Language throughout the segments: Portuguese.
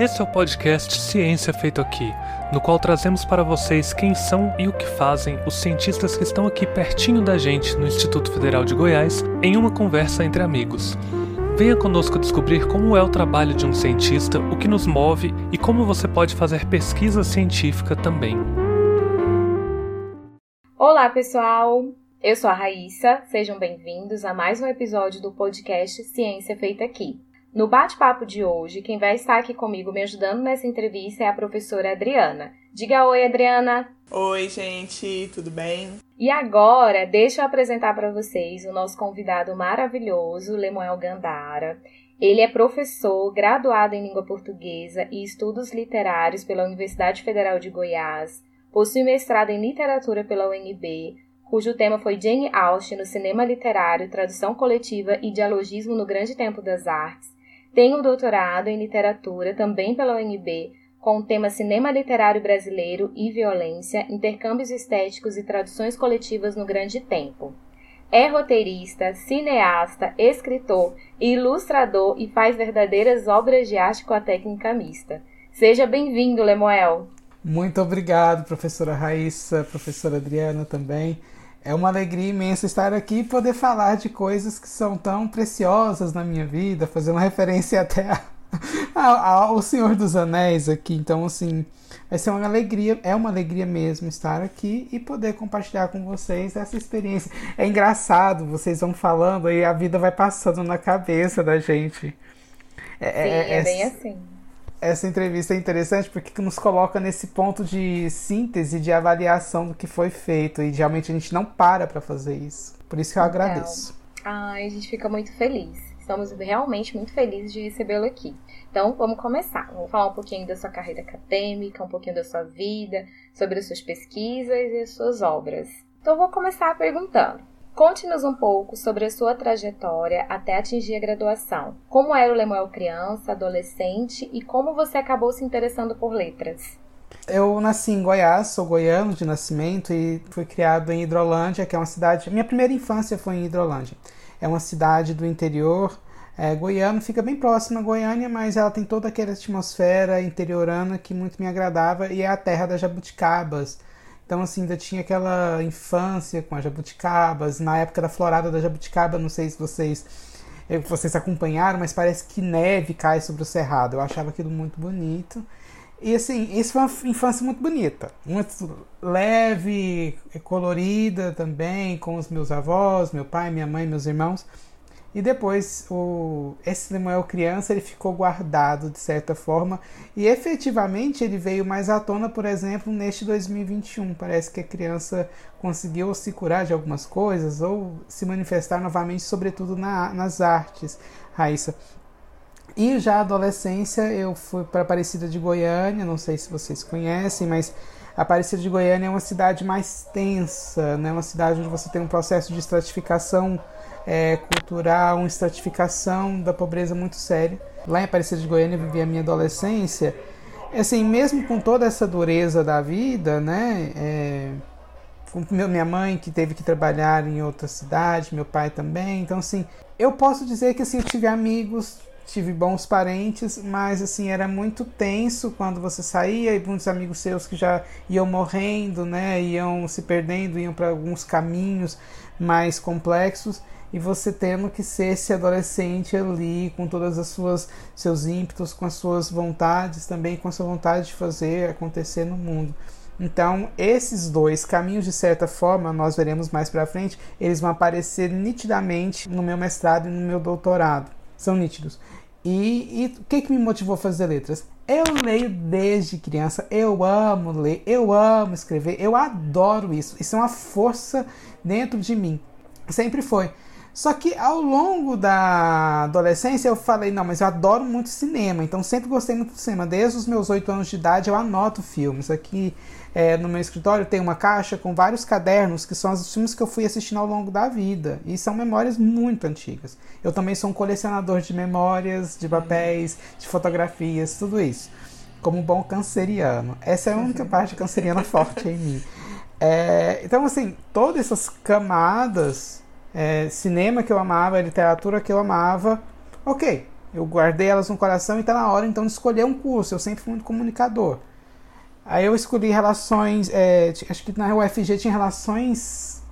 Esse é o podcast Ciência Feito Aqui, no qual trazemos para vocês quem são e o que fazem os cientistas que estão aqui pertinho da gente no Instituto Federal de Goiás em uma conversa entre amigos. Venha conosco descobrir como é o trabalho de um cientista, o que nos move e como você pode fazer pesquisa científica também. Olá, pessoal! Eu sou a Raíssa, sejam bem-vindos a mais um episódio do podcast Ciência Feita Aqui. No bate-papo de hoje, quem vai estar aqui comigo me ajudando nessa entrevista é a professora Adriana. Diga oi, Adriana! Oi, gente, tudo bem? E agora, deixa eu apresentar para vocês o nosso convidado maravilhoso, Lemuel Gandara. Ele é professor, graduado em língua portuguesa e estudos literários pela Universidade Federal de Goiás, possui mestrado em literatura pela UNB, cujo tema foi Jane Austen no cinema literário, tradução coletiva e dialogismo no grande tempo das artes tem um doutorado em literatura também pela UNB, com o tema Cinema Literário Brasileiro e Violência, Intercâmbios Estéticos e Traduções Coletivas no Grande Tempo. É roteirista, cineasta, escritor, ilustrador e faz verdadeiras obras de arte com a técnica mista. Seja bem-vindo, Lemuel! Muito obrigado, professora Raíssa, professora Adriana também. É uma alegria imensa estar aqui e poder falar de coisas que são tão preciosas na minha vida, fazer uma referência até ao Senhor dos Anéis aqui. Então, assim, vai ser uma alegria, é uma alegria mesmo estar aqui e poder compartilhar com vocês essa experiência. É engraçado, vocês vão falando e a vida vai passando na cabeça da gente. É, Sim, é, é bem assim essa entrevista é interessante porque nos coloca nesse ponto de síntese, de avaliação do que foi feito. E realmente a gente não para para fazer isso. Por isso que eu agradeço. Ai, a gente fica muito feliz. Estamos realmente muito felizes de recebê-lo aqui. Então, vamos começar. Vamos falar um pouquinho da sua carreira acadêmica, um pouquinho da sua vida, sobre as suas pesquisas e as suas obras. Então, vou começar perguntando: Conte-nos um pouco sobre a sua trajetória até atingir a graduação. Como era o Lemuel criança, adolescente e como você acabou se interessando por letras? Eu nasci em Goiás, sou goiano de nascimento e fui criado em Hidrolândia, que é uma cidade. Minha primeira infância foi em Hidrolândia. É uma cidade do interior é, goiano, fica bem próxima a Goiânia, mas ela tem toda aquela atmosfera interiorana que muito me agradava e é a terra das jabuticabas então, assim, ainda tinha aquela infância com as jabuticabas. Na época da florada da jabuticaba, não sei se vocês eh, vocês acompanharam, mas parece que neve cai sobre o cerrado. Eu achava aquilo muito bonito. E assim, isso foi uma infância muito bonita, muito leve, colorida também, com os meus avós, meu pai, minha mãe, meus irmãos. E depois o esse Lemuel criança ele ficou guardado de certa forma e efetivamente ele veio mais à tona, por exemplo, neste 2021. Parece que a criança conseguiu se curar de algumas coisas ou se manifestar novamente, sobretudo na, nas artes, Raíssa. E já adolescência eu fui para Aparecida de Goiânia, não sei se vocês conhecem, mas Aparecida de Goiânia é uma cidade mais tensa, né? uma cidade onde você tem um processo de estratificação é, cultural, uma estratificação da pobreza muito séria. Lá em Aparecida de Goiânia vivi a minha adolescência. Assim, mesmo com toda essa dureza da vida, né? É, com minha mãe que teve que trabalhar em outra cidade, meu pai também. Então, assim, eu posso dizer que assim, eu tive amigos, tive bons parentes, mas assim, era muito tenso quando você saía e muitos amigos seus que já iam morrendo, né? Iam se perdendo, iam para alguns caminhos mais complexos e você tendo que ser esse adolescente ali com todas as suas seus ímpetos, com as suas vontades também, com a sua vontade de fazer acontecer no mundo. Então, esses dois caminhos, de certa forma, nós veremos mais para frente, eles vão aparecer nitidamente no meu mestrado e no meu doutorado. São nítidos. E, e o que, que me motivou a fazer letras? Eu leio desde criança, eu amo ler, eu amo escrever, eu adoro isso. Isso é uma força dentro de mim. Sempre foi. Só que ao longo da adolescência eu falei, não, mas eu adoro muito cinema, então sempre gostei muito de cinema. Desde os meus oito anos de idade eu anoto filmes. Aqui é, no meu escritório tem uma caixa com vários cadernos que são os filmes que eu fui assistindo ao longo da vida. E são memórias muito antigas. Eu também sou um colecionador de memórias, de papéis, de fotografias, tudo isso. Como um bom canceriano. Essa é a única parte canceriana forte em mim. É, então, assim, todas essas camadas é, cinema que eu amava, literatura que eu amava. Ok, Eu guardei elas no coração e tá na hora então de escolher um curso. Eu sempre fui muito comunicador. Aí eu escolhi relações, é, acho que na UFG tinha relações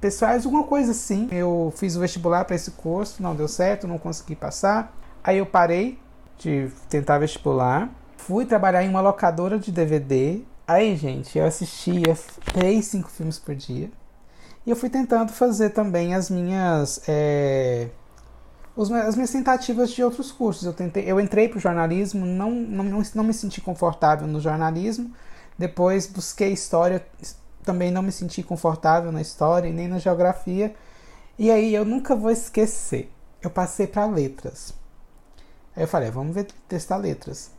pessoais, alguma coisa assim. Eu fiz o vestibular para esse curso, não deu certo, não consegui passar. Aí eu parei de tentar vestibular, fui trabalhar em uma locadora de DVD. Aí, gente, eu assistia três, cinco filmes por dia. E eu fui tentando fazer também as minhas. É, as minhas tentativas de outros cursos. Eu, tentei, eu entrei para o jornalismo, não, não, não, me senti confortável no jornalismo. Depois busquei história, também não me senti confortável na história nem na geografia. E aí eu nunca vou esquecer. Eu passei para letras. Aí eu falei, ah, vamos ver testar letras.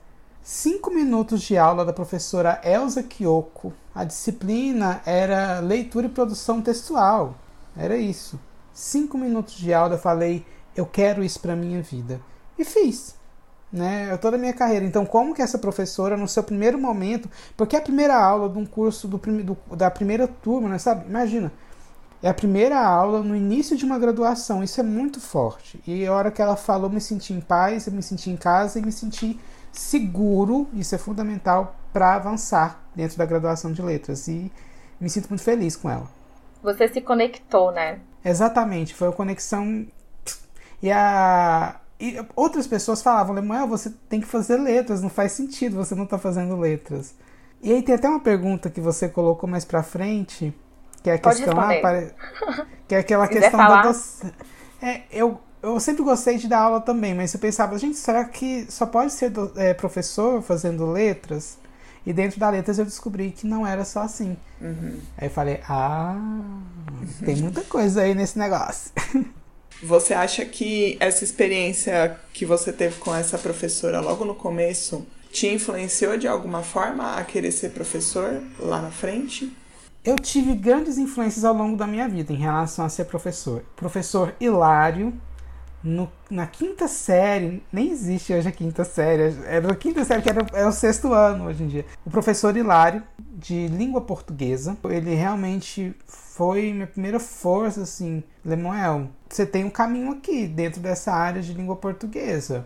Cinco minutos de aula da professora Elza Kyoko. A disciplina era leitura e produção textual. Era isso. Cinco minutos de aula eu falei, eu quero isso para minha vida. E fiz. Né, toda a minha carreira. Então, como que essa professora, no seu primeiro momento, porque é a primeira aula de um curso do, do, da primeira turma, né, sabe? Imagina, é a primeira aula no início de uma graduação, isso é muito forte. E a hora que ela falou, me senti em paz, eu me senti em casa e me senti seguro, isso é fundamental para avançar dentro da graduação de letras. E me sinto muito feliz com ela. Você se conectou, né? Exatamente, foi a conexão e, a, e outras pessoas falavam, Lemuel, você tem que fazer letras, não faz sentido, você não está fazendo letras. E aí tem até uma pergunta que você colocou mais pra frente, que é a Pode questão. Ah, pare... que é aquela questão da doc... é, eu, eu sempre gostei de dar aula também, mas eu pensava, gente, será que só pode ser do, é, professor fazendo letras? E dentro da letras eu descobri que não era só assim. Uhum. Aí eu falei, ah, tem muita coisa aí nesse negócio. Você acha que essa experiência que você teve com essa professora logo no começo te influenciou de alguma forma a querer ser professor lá na frente? Eu tive grandes influências ao longo da minha vida em relação a ser professor. Professor Hilário, no, na quinta série, nem existe hoje a quinta série, era a quinta série que era, é o sexto ano hoje em dia. O professor Hilário, de língua portuguesa, ele realmente foi minha primeira força, assim, Lemuel, você tem um caminho aqui dentro dessa área de língua portuguesa.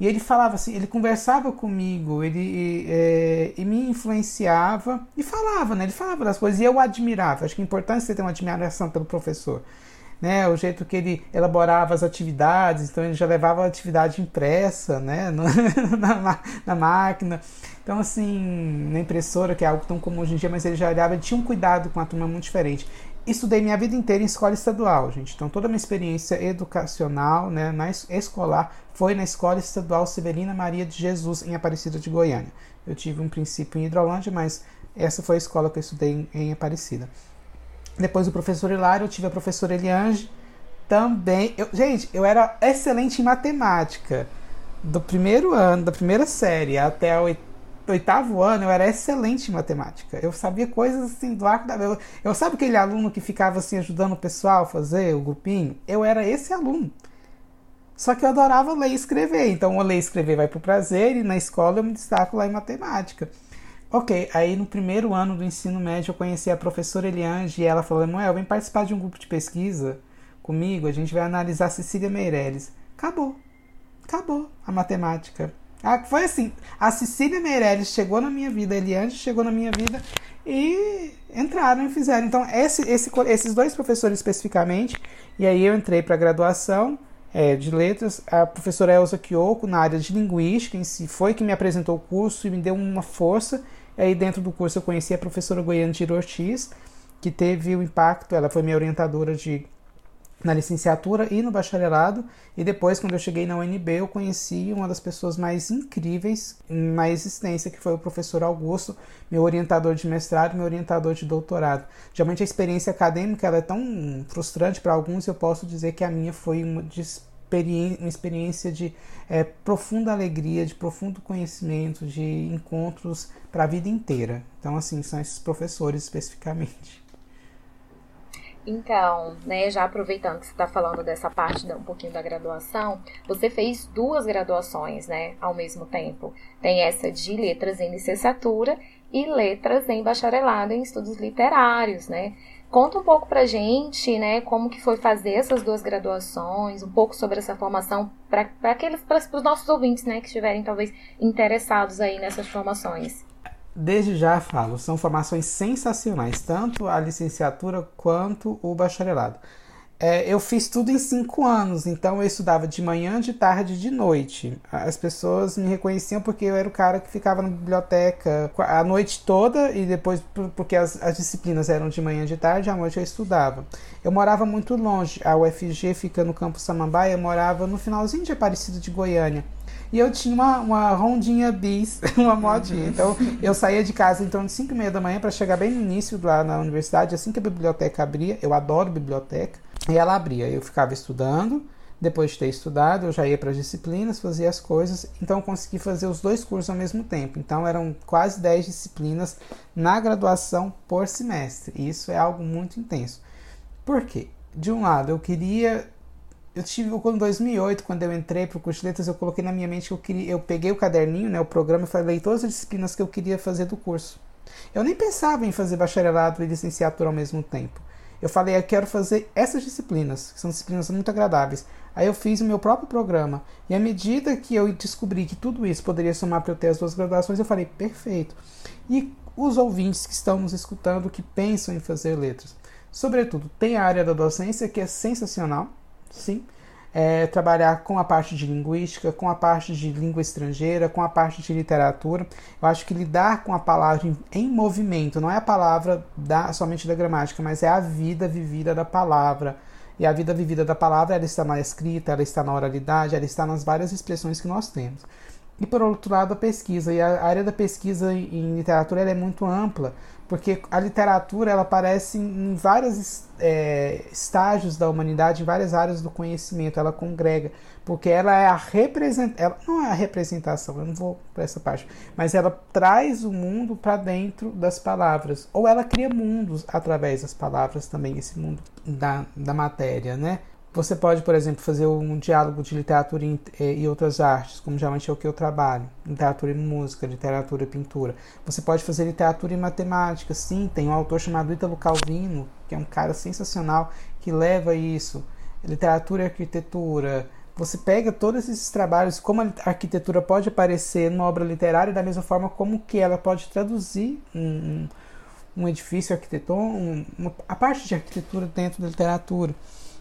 E ele falava assim, ele conversava comigo, ele é, e me influenciava e falava, né? Ele falava das coisas e eu admirava. Acho que é importante você ter uma admiração pelo professor. Né, o jeito que ele elaborava as atividades, então ele já levava a atividade impressa, né, no, na, na, máquina. Então, assim, na impressora, que é algo tão comum hoje em dia, mas ele já olhava, ele tinha um cuidado com a turma muito diferente estudei minha vida inteira em escola estadual, gente. Então toda a minha experiência educacional, né, na escolar, foi na escola estadual Severina Maria de Jesus em Aparecida de Goiânia. Eu tive um princípio em Hidrolândia, mas essa foi a escola que eu estudei em, em Aparecida. Depois do professor Hilário, eu tive a professora Eliange, também. Eu, gente, eu era excelente em matemática. Do primeiro ano, da primeira série até oitava oitavo ano eu era excelente em matemática. Eu sabia coisas assim do arco da. Eu, eu sabe aquele aluno que ficava assim ajudando o pessoal a fazer o grupinho? Eu era esse aluno. Só que eu adorava ler e escrever. Então, o ler e escrever vai pro prazer e na escola eu me destaco lá em matemática. Ok, aí no primeiro ano do ensino médio eu conheci a professora Eliange e ela falou: Manuel, vem participar de um grupo de pesquisa comigo, a gente vai analisar Cecília Meirelles. Acabou. Acabou a matemática. Ah, foi assim, a Cecília Meirelles chegou na minha vida, a Eliane chegou na minha vida e entraram e fizeram. Então, esse, esse, esses dois professores especificamente, e aí eu entrei para a graduação é, de letras, a professora Elza Kyoko, na área de linguística em si, foi que me apresentou o curso e me deu uma força. Aí dentro do curso eu conheci a professora Goiânia de Ortiz, que teve o impacto, ela foi minha orientadora de na licenciatura e no bacharelado. E depois, quando eu cheguei na UNB, eu conheci uma das pessoas mais incríveis na existência, que foi o professor Augusto, meu orientador de mestrado, meu orientador de doutorado. Geralmente a experiência acadêmica ela é tão frustrante para alguns, eu posso dizer que a minha foi uma, de uma experiência de é, profunda alegria, de profundo conhecimento, de encontros para a vida inteira. Então, assim, são esses professores especificamente. Então, né, já aproveitando que você está falando dessa parte um pouquinho da graduação, você fez duas graduações, né, ao mesmo tempo. Tem essa de letras em licenciatura e letras em bacharelado em estudos literários, né? Conta um pouco pra gente, né, como que foi fazer essas duas graduações, um pouco sobre essa formação para aqueles para os nossos ouvintes, né, que estiverem talvez interessados aí nessas formações. Desde já falo, são formações sensacionais, tanto a licenciatura quanto o bacharelado. É, eu fiz tudo em cinco anos, então eu estudava de manhã, de tarde e de noite. As pessoas me reconheciam porque eu era o cara que ficava na biblioteca a noite toda e depois, porque as, as disciplinas eram de manhã, de tarde, à noite eu estudava. Eu morava muito longe, a UFG fica no Campo Samambaia, eu morava no finalzinho de Aparecido de Goiânia. E eu tinha uma, uma rondinha bis, uma modinha. Uhum. Então eu saía de casa então de 5 e meia da manhã para chegar bem no início lá na universidade, assim que a biblioteca abria. Eu adoro biblioteca. E ela abria. Eu ficava estudando. Depois de ter estudado, eu já ia para as disciplinas, fazia as coisas. Então eu consegui fazer os dois cursos ao mesmo tempo. Então eram quase 10 disciplinas na graduação por semestre. E isso é algo muito intenso. Por quê? De um lado, eu queria eu tive em 2008, quando eu entrei para o curso de letras, eu coloquei na minha mente que eu queria, eu peguei o caderninho, né, o programa, e falei todas as disciplinas que eu queria fazer do curso. Eu nem pensava em fazer bacharelado e licenciatura ao mesmo tempo. Eu falei, eu quero fazer essas disciplinas, que são disciplinas muito agradáveis. Aí eu fiz o meu próprio programa. E à medida que eu descobri que tudo isso poderia somar para eu ter as duas graduações, eu falei, perfeito. E os ouvintes que estão nos escutando, que pensam em fazer letras. Sobretudo, tem a área da docência, que é sensacional sim. É, trabalhar com a parte de linguística, com a parte de língua estrangeira, com a parte de literatura. Eu acho que lidar com a palavra em, em movimento não é a palavra da, somente da gramática, mas é a vida vivida da palavra. E a vida vivida da palavra ela está na escrita, ela está na oralidade, ela está nas várias expressões que nós temos. E por outro lado, a pesquisa. E a área da pesquisa em literatura é muito ampla, porque a literatura ela aparece em vários é, estágios da humanidade, em várias áreas do conhecimento, ela congrega, porque ela é a representação, não é a representação, eu não vou para essa parte, mas ela traz o mundo para dentro das palavras, ou ela cria mundos através das palavras também, esse mundo da, da matéria, né? Você pode, por exemplo, fazer um diálogo de literatura e outras artes, como geralmente é o que eu trabalho. Literatura e música, literatura e pintura. Você pode fazer literatura e matemática. Sim, tem um autor chamado Ítalo Calvino, que é um cara sensacional, que leva isso. Literatura e arquitetura. Você pega todos esses trabalhos, como a arquitetura pode aparecer numa obra literária, da mesma forma como que ela pode traduzir um, um edifício arquitetônico, a parte de arquitetura dentro da literatura.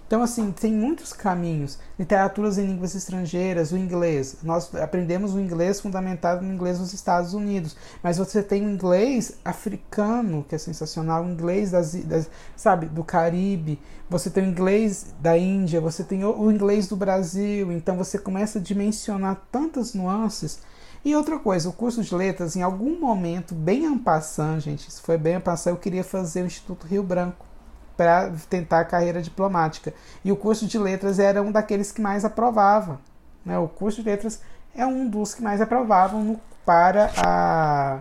Então, assim, tem muitos caminhos. Literaturas em línguas estrangeiras, o inglês. Nós aprendemos o inglês fundamentado no inglês dos Estados Unidos. Mas você tem o inglês africano, que é sensacional, o inglês das, das, sabe, do Caribe. Você tem o inglês da Índia, você tem o, o inglês do Brasil. Então, você começa a dimensionar tantas nuances. E outra coisa, o curso de letras, em algum momento, bem ampassando, gente, isso foi bem ampassando, eu queria fazer o Instituto Rio Branco para tentar a carreira diplomática. E o curso de letras era um daqueles que mais aprovava. Né? O curso de letras é um dos que mais aprovavam no, para, a,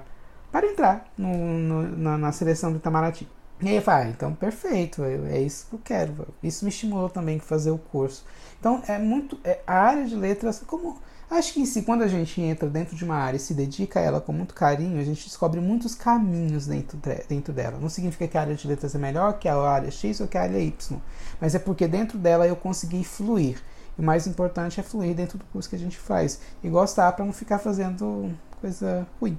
para entrar no, no, na, na, seleção do Itamaraty. E aí eu falei, ah, então perfeito, é, é isso que eu quero. Isso me estimulou também a fazer o curso. Então é muito. É, a área de letras, como Acho que em si, quando a gente entra dentro de uma área e se dedica a ela com muito carinho, a gente descobre muitos caminhos dentro, dentro dela. Não significa que a área de letras é melhor que a área X ou que a área Y, mas é porque dentro dela eu consegui fluir. E o mais importante é fluir dentro do curso que a gente faz e gostar para não ficar fazendo coisa ruim.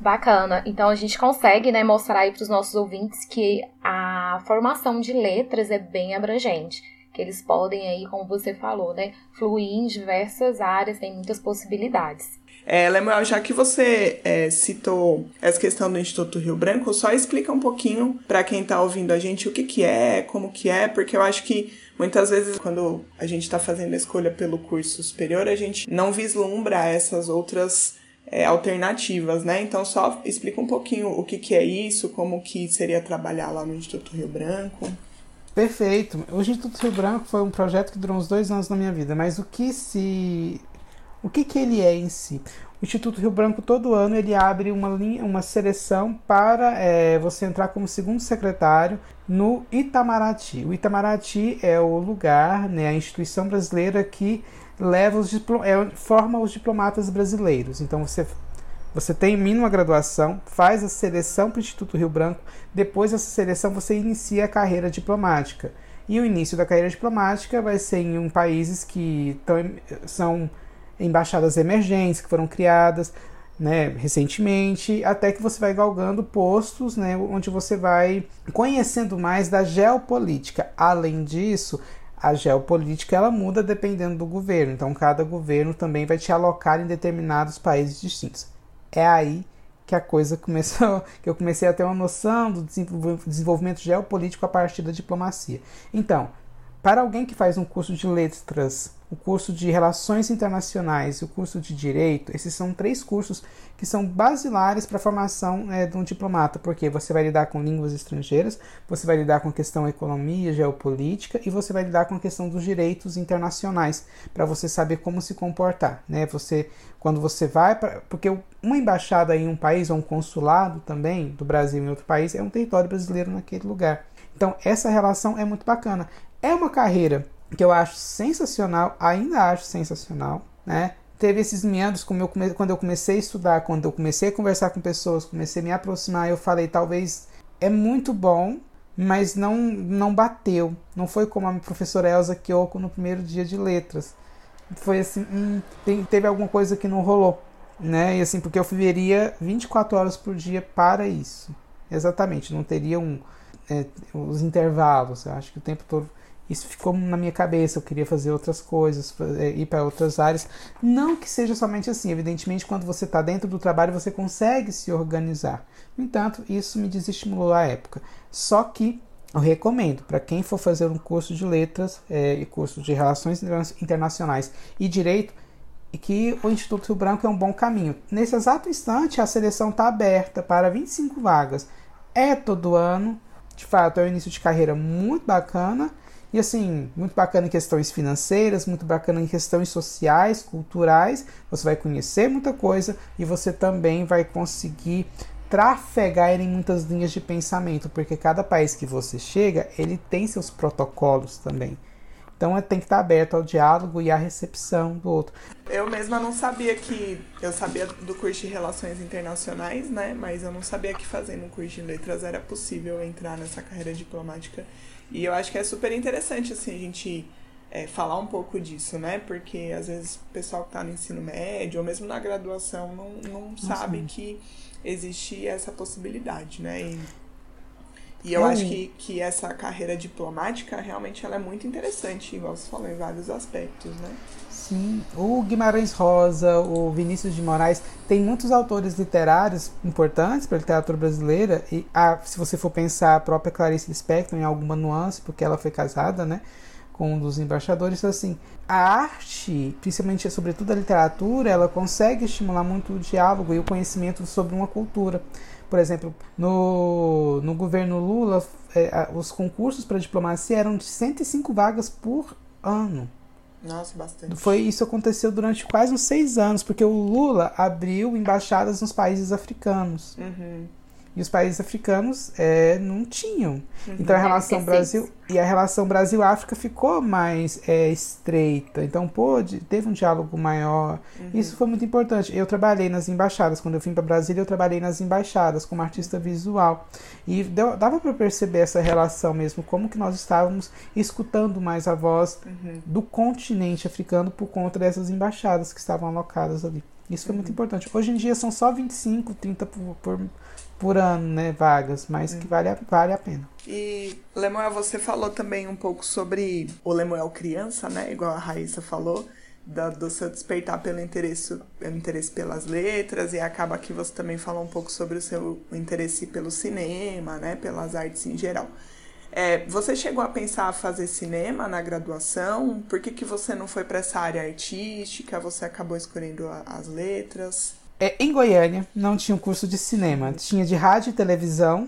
Bacana. Então a gente consegue né, mostrar aí para os nossos ouvintes que a formação de letras é bem abrangente que eles podem aí, como você falou, né, fluir em diversas áreas, tem muitas possibilidades. É, Lemuel, já que você é, citou essa questão do Instituto Rio Branco, só explica um pouquinho para quem está ouvindo a gente o que, que é, como que é, porque eu acho que muitas vezes quando a gente está fazendo a escolha pelo curso superior, a gente não vislumbra essas outras é, alternativas, né? Então só explica um pouquinho o que, que é isso, como que seria trabalhar lá no Instituto Rio Branco. Perfeito. O Instituto Rio Branco foi um projeto que durou uns dois anos na minha vida, mas o que se. O que, que ele é em si? O Instituto Rio Branco todo ano ele abre uma, linha, uma seleção para é, você entrar como segundo secretário no Itamaraty. O Itamaraty é o lugar, né, a instituição brasileira que leva os é, forma os diplomatas brasileiros. Então você Você termina uma graduação, faz a seleção para o Instituto Rio Branco, depois dessa seleção você inicia a carreira diplomática. E o início da carreira diplomática vai ser em países que tão, são embaixadas emergentes, que foram criadas né, recentemente, até que você vai galgando postos né, onde você vai conhecendo mais da geopolítica. Além disso, a geopolítica ela muda dependendo do governo, então cada governo também vai te alocar em determinados países distintos. É aí que a coisa começou, que eu comecei a ter uma noção do desenvolvimento geopolítico a partir da diplomacia. Então, para alguém que faz um curso de letras, o curso de relações internacionais e o curso de direito, esses são três cursos que são basilares para a formação é, de um diplomata, porque você vai lidar com línguas estrangeiras, você vai lidar com a questão economia, geopolítica e você vai lidar com a questão dos direitos internacionais, para você saber como se comportar, né? Você quando você vai para porque uma embaixada em um país ou um consulado também do Brasil em outro país é um território brasileiro naquele lugar. Então, essa relação é muito bacana. É uma carreira que eu acho sensacional, ainda acho sensacional, né? Teve esses meandros como eu come... quando eu comecei a estudar, quando eu comecei a conversar com pessoas, comecei a me aproximar, eu falei, talvez é muito bom, mas não não bateu. Não foi como a professora Elza Kyoko no primeiro dia de letras. Foi assim, hum, tem, teve alguma coisa que não rolou, né? E assim, porque eu viveria 24 horas por dia para isso. Exatamente, não teria um é, os intervalos. Eu acho que o tempo todo isso ficou na minha cabeça. Eu queria fazer outras coisas, é, ir para outras áreas. Não que seja somente assim. Evidentemente, quando você está dentro do trabalho, você consegue se organizar. No entanto, isso me desestimulou à época. Só que eu recomendo para quem for fazer um curso de letras é, e curso de relações internacionais e direito que o Instituto Rio Branco é um bom caminho. Nesse exato instante, a seleção está aberta para 25 vagas. É todo ano, de fato, é um início de carreira muito bacana. E assim, muito bacana em questões financeiras, muito bacana em questões sociais, culturais. Você vai conhecer muita coisa e você também vai conseguir trafegar em muitas linhas de pensamento, porque cada país que você chega, ele tem seus protocolos também. Então tem que estar aberto ao diálogo e à recepção do outro. Eu mesma não sabia que. Eu sabia do curso de Relações Internacionais, né? Mas eu não sabia que fazendo um curso de letras era possível entrar nessa carreira diplomática. E eu acho que é super interessante, assim, a gente é, falar um pouco disso, né? Porque às vezes o pessoal que está no ensino médio, ou mesmo na graduação, não, não sabe que existe essa possibilidade, né? E e eu acho que, que essa carreira diplomática realmente ela é muito interessante, igual você falou, em vários aspectos, né? O Guimarães Rosa, o Vinícius de Moraes, tem muitos autores literários importantes para a literatura brasileira. E a, se você for pensar a própria Clarice Lispector em alguma nuance, porque ela foi casada, né? com um dos embaixadores, assim, a arte, principalmente sobretudo a literatura, ela consegue estimular muito o diálogo e o conhecimento sobre uma cultura. Por exemplo, no, no governo Lula, é, os concursos para diplomacia eram de 105 vagas por ano. Nossa, bastante. Foi, isso aconteceu durante quase uns seis anos, porque o Lula abriu embaixadas nos países africanos. Uhum. E os países africanos é, não tinham. Uhum. Então a relação Brasil e a relação Brasil-África ficou mais é, estreita. Então pôde, teve um diálogo maior. Uhum. Isso foi muito importante. Eu trabalhei nas embaixadas. Quando eu vim para Brasília, eu trabalhei nas embaixadas como artista visual. E deu, dava para perceber essa relação mesmo, como que nós estávamos escutando mais a voz uhum. do continente africano por conta dessas embaixadas que estavam alocadas ali. Isso foi muito uhum. importante. Hoje em dia são só 25, 30 por, por por ano, né, vagas, mas que vale a, vale a pena. E, Lemuel, você falou também um pouco sobre o Lemuel criança, né, igual a Raíssa falou, do, do seu despertar pelo interesse, pelo interesse pelas letras, e acaba que você também falou um pouco sobre o seu interesse pelo cinema, né, pelas artes em geral. É, você chegou a pensar a fazer cinema na graduação? Por que, que você não foi para essa área artística? Você acabou escolhendo a, as letras? É, em Goiânia não tinha um curso de cinema, tinha de rádio e televisão.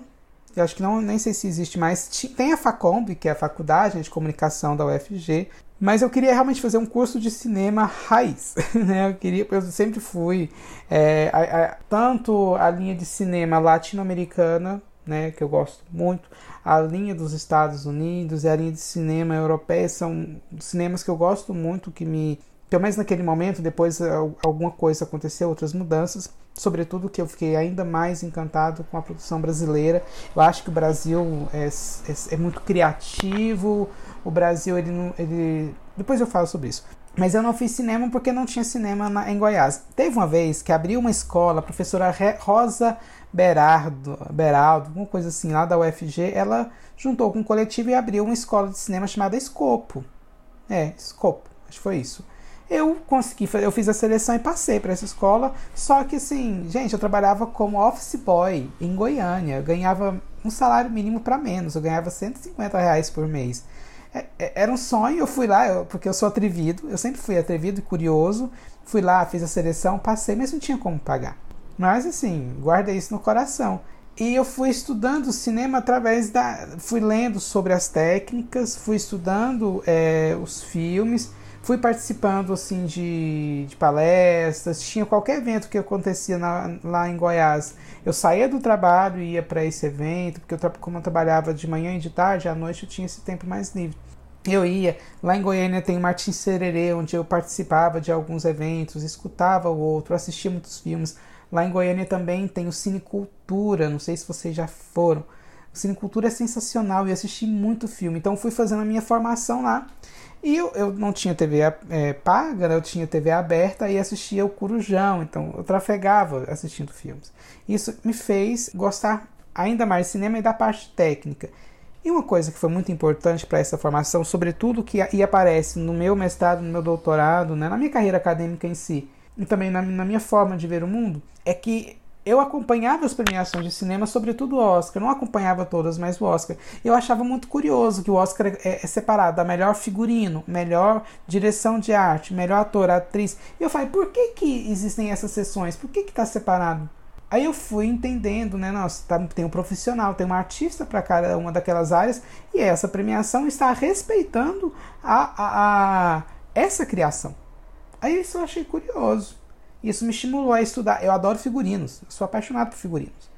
Eu acho que não, nem sei se existe mais. Tem a Facomb, que é a faculdade de comunicação da UFG, mas eu queria realmente fazer um curso de cinema raiz, né? Eu queria, eu sempre fui é, a, a, tanto a linha de cinema latino-americana, né, que eu gosto muito, a linha dos Estados Unidos e a linha de cinema europeia são cinemas que eu gosto muito, que me pelo menos naquele momento, depois alguma coisa aconteceu, outras mudanças, sobretudo que eu fiquei ainda mais encantado com a produção brasileira. Eu acho que o Brasil é, é, é muito criativo, o Brasil, ele, ele. Depois eu falo sobre isso. Mas eu não fiz cinema porque não tinha cinema na, em Goiás. Teve uma vez que abriu uma escola, a professora Rosa Berardo, Beraldo, alguma coisa assim, lá da UFG, ela juntou com um coletivo e abriu uma escola de cinema chamada Escopo. É, Escopo, acho que foi isso. Eu consegui, eu fiz a seleção e passei para essa escola, só que assim, gente, eu trabalhava como office boy em Goiânia, eu ganhava um salário mínimo para menos, eu ganhava 150 reais por mês. É, é, era um sonho, eu fui lá, eu, porque eu sou atrevido, eu sempre fui atrevido e curioso. Fui lá, fiz a seleção, passei, mas não tinha como pagar. Mas assim, guarda isso no coração. E eu fui estudando cinema através da. Fui lendo sobre as técnicas, fui estudando é, os filmes, fui participando assim de, de, palestras. Tinha qualquer evento que acontecia na, lá em Goiás. Eu saía do trabalho e ia para esse evento, porque eu, como eu trabalhava de manhã e de tarde, à noite eu tinha esse tempo mais livre. Eu ia, lá em Goiânia tem Martins Sererê, onde eu participava de alguns eventos, escutava o outro, assistia muitos filmes. Lá em Goiânia também tem o Cinecultura, não sei se vocês já foram. O Cinecultura é sensacional e assisti muito filme. Então fui fazendo a minha formação lá. E eu, eu não tinha TV é, paga, né? eu tinha TV aberta e assistia o Curujão. Então eu trafegava assistindo filmes. Isso me fez gostar ainda mais de cinema e da parte técnica. E uma coisa que foi muito importante para essa formação, sobretudo que e aparece no meu mestrado, no meu doutorado, né, na minha carreira acadêmica em si, e também na, na minha forma de ver o mundo, é que eu acompanhava as premiações de cinema, sobretudo o Oscar. Não acompanhava todas, mas o Oscar. Eu achava muito curioso que o Oscar é, é separado da melhor figurino, melhor direção de arte, melhor ator, atriz. E eu falei, por que, que existem essas sessões? Por que está separado? Aí eu fui entendendo, né? Nossa, tá, tem um profissional, tem um artista para cada uma daquelas áreas e essa premiação está respeitando a, a, a essa criação. Aí isso eu achei curioso. Isso me estimulou a estudar. Eu adoro figurinos, sou apaixonado por figurinos.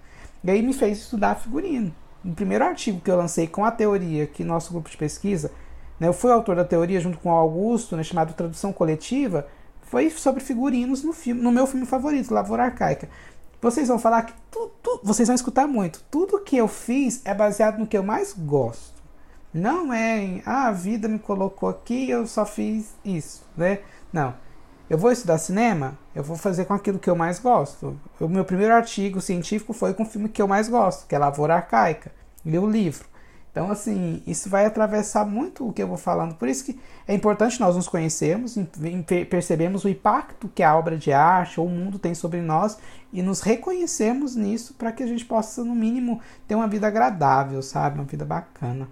E aí me fez estudar figurino. No primeiro artigo que eu lancei com a teoria que nosso grupo de pesquisa, né, eu fui autor da teoria junto com o Augusto, né, chamado Tradução Coletiva, foi sobre figurinos no filme, no meu filme favorito, Lavoura Arcaica. Vocês vão falar que tudo, vocês vão escutar muito. Tudo que eu fiz é baseado no que eu mais gosto. Não é em, ah, a vida me colocou aqui, eu só fiz isso, né? Não. Eu vou estudar cinema, eu vou fazer com aquilo que eu mais gosto. O meu primeiro artigo científico foi com o filme que eu mais gosto, que é Lavoura Arcaica. Li o livro. Então, assim, isso vai atravessar muito o que eu vou falando. Por isso que é importante nós nos conhecermos, percebemos o impacto que a obra de arte ou o mundo tem sobre nós e nos reconhecermos nisso para que a gente possa, no mínimo, ter uma vida agradável, sabe? Uma vida bacana.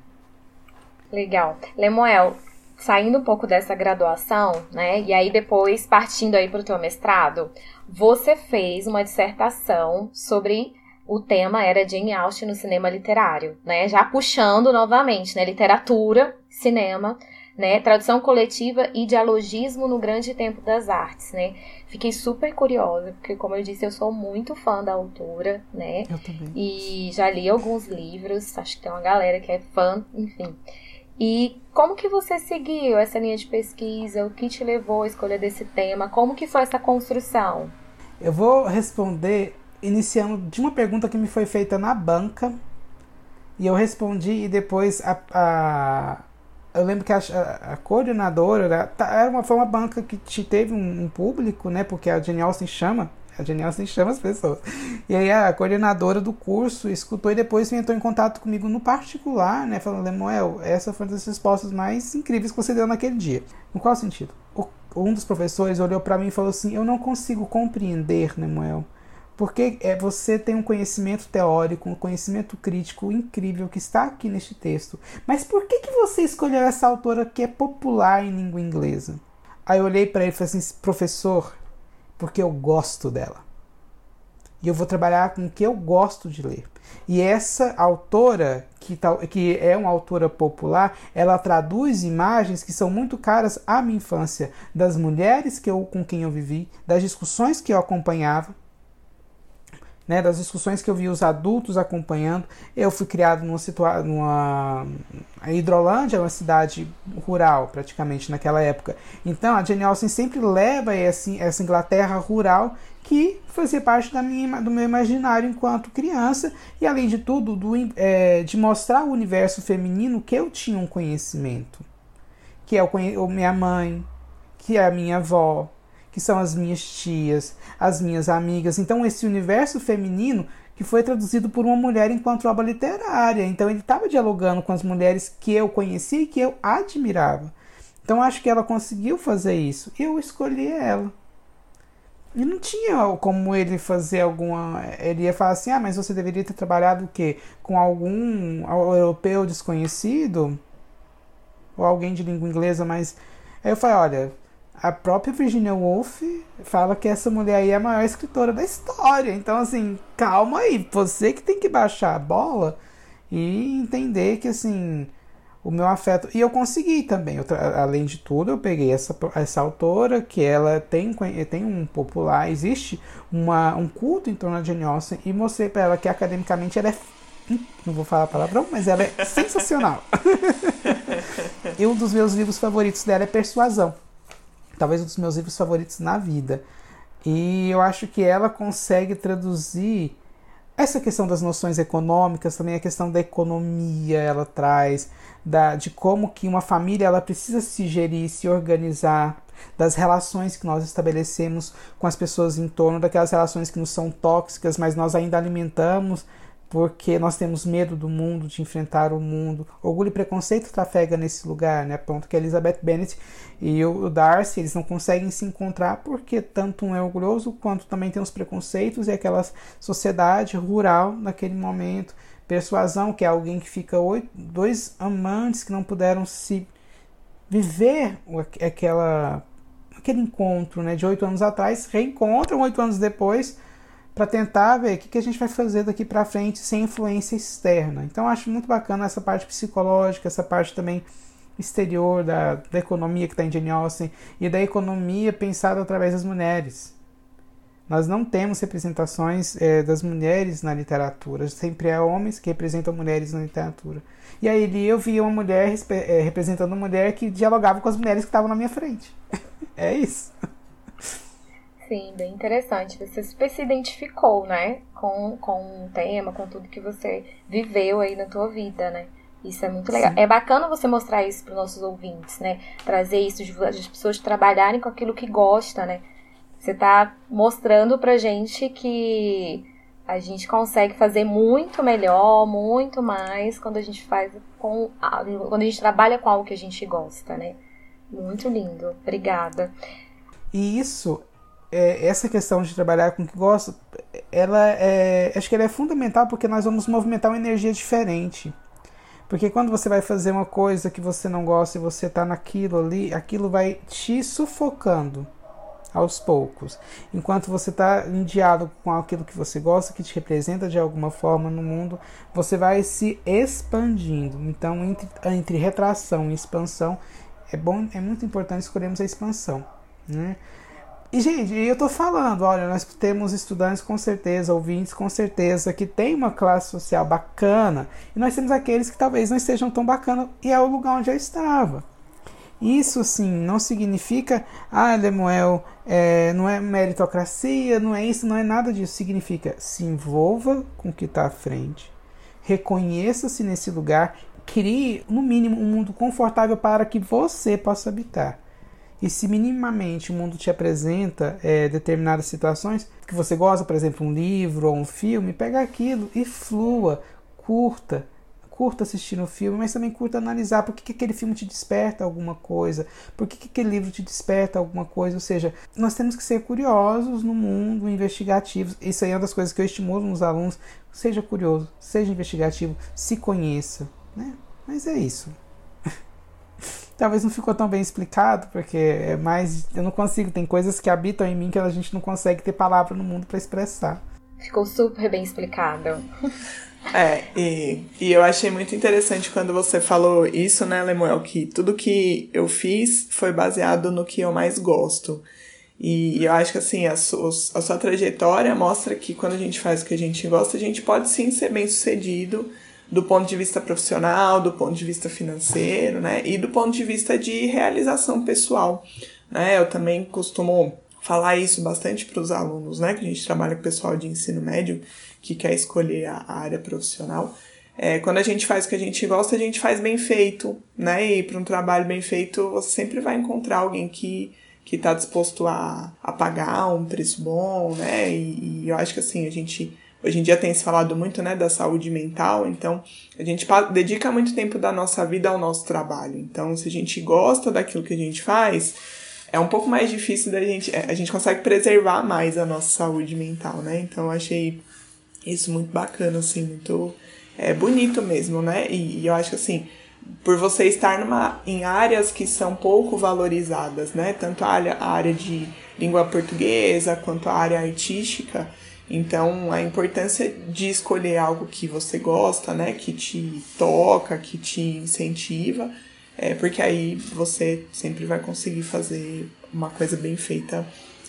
Legal. Lemuel, saindo um pouco dessa graduação, né? E aí depois partindo aí para o teu mestrado, você fez uma dissertação sobre o tema era Jane Austen no cinema literário, né? Já puxando novamente, né? Literatura, cinema, né? Tradução coletiva e dialogismo no grande tempo das artes, né? Fiquei super curiosa, porque como eu disse, eu sou muito fã da autora, né? Eu também. E já li alguns livros, acho que tem uma galera que é fã, enfim. E como que você seguiu essa linha de pesquisa? O que te levou à escolha desse tema? Como que foi essa construção? Eu vou responder iniciando de uma pergunta que me foi feita na banca e eu respondi e depois a, a eu lembro que a, a, a coordenadora era, tá, era uma, foi uma banca que te, teve um, um, público, né? Porque a Jenny Austin chama, a Jenny Austin chama as pessoas. E aí a coordenadora do curso escutou e depois entrou em contato comigo no particular, né? Falando, Lemuel, essa foi uma das respostas mais incríveis que você deu naquele dia. Em qual sentido? Um dos professores olhou para mim e falou assim: Eu não consigo compreender, Lemuel porque é, você tem um conhecimento teórico, um conhecimento crítico incrível que está aqui neste texto. Mas por que, que você escolheu essa autora que é popular em língua inglesa? Aí eu olhei para ele e falei assim: professor, porque eu gosto dela. E eu vou trabalhar com o que eu gosto de ler. E essa autora, que, tá, que é uma autora popular, ela traduz imagens que são muito caras à minha infância, das mulheres que eu, com quem eu vivi, das discussões que eu acompanhava, né, das discussões que eu vi os adultos acompanhando. Eu fui criado numa situação, numa a Hidrolândia, uma cidade rural, praticamente naquela época. Então a Jane Austen sempre leva esse, essa Inglaterra rural que fazia parte da minha, do meu imaginário enquanto criança e além de tudo do, é, de mostrar o universo feminino que eu tinha um conhecimento, que é o, minha mãe, que é a minha avó, que são as minhas tias, as minhas amigas. Então, esse universo feminino que foi traduzido por uma mulher enquanto obra literária. Então, ele estava dialogando com as mulheres que eu conhecia e que eu admirava. Então, acho que ela conseguiu fazer isso. Eu escolhi ela. E não tinha como ele fazer alguma. Ele ia falar assim: ah, mas você deveria ter trabalhado o quê? Com algum europeu desconhecido? Ou alguém de língua inglesa, mas. Aí eu falei: olha, a própria Virginia Woolf fala que essa mulher aí é a maior escritora da história. Então, assim, calma aí, você que tem que baixar a bola e entender que, assim, o meu afeto. E eu consegui também. Eu, além de tudo, eu peguei essa, essa autora, que ela tem, tem um popular, existe uma, um culto em torno da Jane Austen, e mostrei para ela que academicamente ela é. Hum, não vou falar palavrão, mas ela é sensacional. e um dos meus livros favoritos dela é Persuasão talvez um dos meus livros favoritos na vida. E eu acho que ela consegue traduzir essa questão das noções econômicas, também a questão da economia ela traz, da, de como que uma família ela precisa se gerir, se organizar, das relações que nós estabelecemos com as pessoas em torno, daquelas relações que nos são tóxicas, mas nós ainda alimentamos porque nós temos medo do mundo, de enfrentar o mundo. Orgulho e preconceito trafega nesse lugar, né? Ponto que a Elizabeth Bennet e o Darcy, eles não conseguem se encontrar porque tanto um é orgulhoso quanto também tem os preconceitos e aquela sociedade rural naquele momento. Persuasão, que é alguém que fica oito, dois amantes que não puderam se viver aquela aquele encontro, né, de oito anos atrás, reencontram oito anos depois para tentar ver o que, que a gente vai fazer daqui para frente sem influência externa. Então acho muito bacana essa parte psicológica, essa parte também exterior da, da economia que está em Jane Austen e da economia pensada através das mulheres. Nós não temos representações é, das mulheres na literatura, sempre é homens que representam mulheres na literatura. E aí ali eu vi uma mulher é, representando uma mulher que dialogava com as mulheres que estavam na minha frente. é isso. Sim, bem interessante. Você super se identificou, né? Com, com o tema, com tudo que você viveu aí na tua vida, né? Isso é muito legal. Sim. É bacana você mostrar isso para os nossos ouvintes, né? Trazer isso, de as pessoas trabalharem com aquilo que gosta, né? Você tá mostrando pra gente que a gente consegue fazer muito melhor, muito mais quando a gente faz com quando a gente trabalha com algo que a gente gosta, né? Muito lindo. Obrigada. E isso é, essa questão de trabalhar com o que gosta, ela é, acho que ela é fundamental porque nós vamos movimentar uma energia diferente. Porque quando você vai fazer uma coisa que você não gosta e você está naquilo ali, aquilo vai te sufocando aos poucos. Enquanto você está em diálogo com aquilo que você gosta, que te representa de alguma forma no mundo, você vai se expandindo. Então, entre, entre retração e expansão, é bom, é muito importante escolhermos a expansão. Né? E, gente, eu tô falando, olha, nós temos estudantes com certeza, ouvintes com certeza, que tem uma classe social bacana, e nós temos aqueles que talvez não estejam tão bacana, e é o lugar onde eu estava. Isso, sim, não significa, ah, Lemuel, é, não é meritocracia, não é isso, não é nada disso. Significa se envolva com o que está à frente, reconheça-se nesse lugar, crie, no mínimo, um mundo confortável para que você possa habitar. E se minimamente o mundo te apresenta é, determinadas situações que você gosta, por exemplo, um livro ou um filme, pega aquilo e flua, curta, curta assistir o filme, mas também curta analisar por que, que aquele filme te desperta alguma coisa, por que, que aquele livro te desperta alguma coisa. Ou seja, nós temos que ser curiosos no mundo, investigativos. Isso aí é uma das coisas que eu estimulo nos alunos. Seja curioso, seja investigativo, se conheça. Né? Mas é isso. Talvez não ficou tão bem explicado, porque é mais. Eu não consigo, tem coisas que habitam em mim que a gente não consegue ter palavra no mundo para expressar. Ficou super bem explicado. É, e, e eu achei muito interessante quando você falou isso, né, Lemuel? Que tudo que eu fiz foi baseado no que eu mais gosto. E, eu acho que assim, a, su, a sua trajetória mostra que quando a gente faz o que a gente gosta, a gente pode sim ser bem sucedido do ponto de vista profissional, do ponto de vista financeiro, né? E do ponto de vista de realização pessoal, né? Eu também costumo falar isso bastante para os alunos, né? Que a gente trabalha com pessoal de ensino médio que quer escolher a, a área profissional. É, quando a gente faz o que a gente gosta, a gente faz bem feito, né? E para um trabalho bem feito, você sempre vai encontrar alguém que que está disposto a, a pagar um preço bom, né? E, e, eu acho que assim, a gente hoje em dia tem se falado muito, né, da saúde mental, então a gente dedica muito tempo da nossa vida ao nosso trabalho. Então, se a gente gosta daquilo que a gente faz, é um pouco mais difícil da gente, é, a gente consegue preservar mais a nossa saúde mental, né? Então, eu achei isso muito bacana, assim, muito é, bonito mesmo, né? E, e eu acho que, assim, por você estar numa, em áreas que são pouco valorizadas, né? Tanto a área, a área de língua portuguesa quanto a área artística. Então, a importância de escolher algo que você gosta, né? Que te toca, que te incentiva, é porque aí você sempre vai conseguir fazer uma coisa bem feita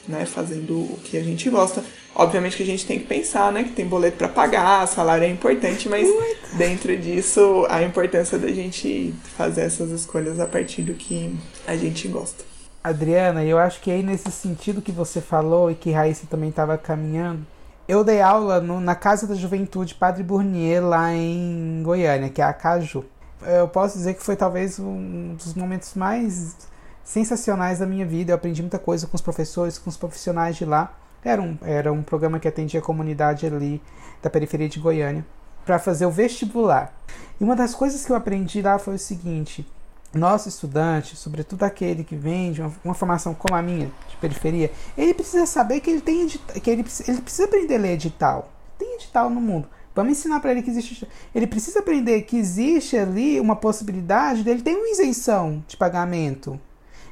né, fazendo o que a gente gosta. Obviamente que a gente tem que pensar, né, que tem boleto para pagar, salário é importante, mas Muito. dentro disso a importância da gente fazer essas escolhas a partir do que a gente gosta. Adriana, eu acho que aí nesse sentido que você falou e que Raíssa também estava caminhando, eu dei aula no, na Casa da Juventude Padre Burnier lá em Goiânia, que é a Caju. Eu posso dizer que foi talvez um dos momentos mais sensacionais da minha vida. Eu aprendi muita coisa com os professores, com os profissionais de lá. Era um, era um programa que atendia a comunidade ali da periferia de Goiânia para fazer o vestibular. E uma das coisas que eu aprendi lá foi o seguinte: nosso estudante, sobretudo aquele que vem de uma, uma, formação como a minha, de periferia, ele precisa saber que ele tem que ele, ele precisa aprender a ler edital. Tem edital no mundo. Vamos ensinar para ele que existe. Ele precisa aprender que existe ali uma possibilidade dele ter uma isenção de pagamento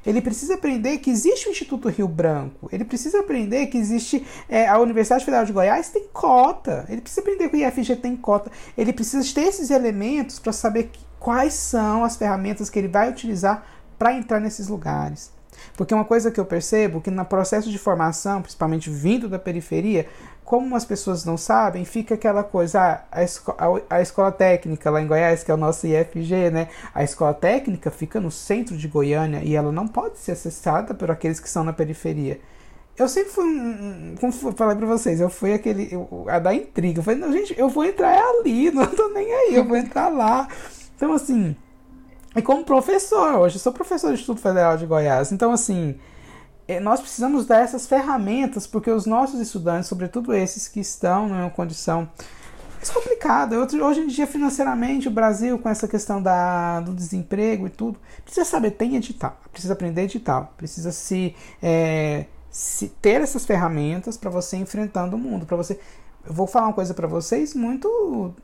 ele precisa aprender que existe o Instituto Rio Branco. Ele precisa aprender que existe é, a Universidade Federal de Goiás tem cota. Ele precisa aprender que o IFG tem cota. Ele precisa ter esses elementos para saber que, quais são as ferramentas que ele vai utilizar para entrar nesses lugares. Porque uma coisa que eu percebo que no processo de formação, principalmente vindo da periferia, como as pessoas não sabem, fica aquela coisa, ah, a, esco a, a, escola técnica lá em Goiás, que é o nosso IFG, né? A escola técnica fica no centro de Goiânia e ela não pode ser acessada por aqueles que são na periferia. Eu sempre fui um. Como eu falei pra vocês, eu fui aquele. Eu, a da intriga. Eu falei, não, gente, eu vou entrar ali, não tô nem aí, eu vou entrar lá. Então, assim. E como professor, hoje sou professor do Instituto Federal de Goiás. Então, assim, é, nós precisamos dar essas ferramentas porque os nossos estudantes, sobretudo esses que estão em uma condição mais complicada, hoje em dia financeiramente o Brasil com essa questão da, do desemprego e tudo, precisa saber, tem edital, precisa aprender edital, precisa se, é, se ter essas ferramentas para você enfrentando o mundo, para você, eu vou falar uma coisa para vocês muito,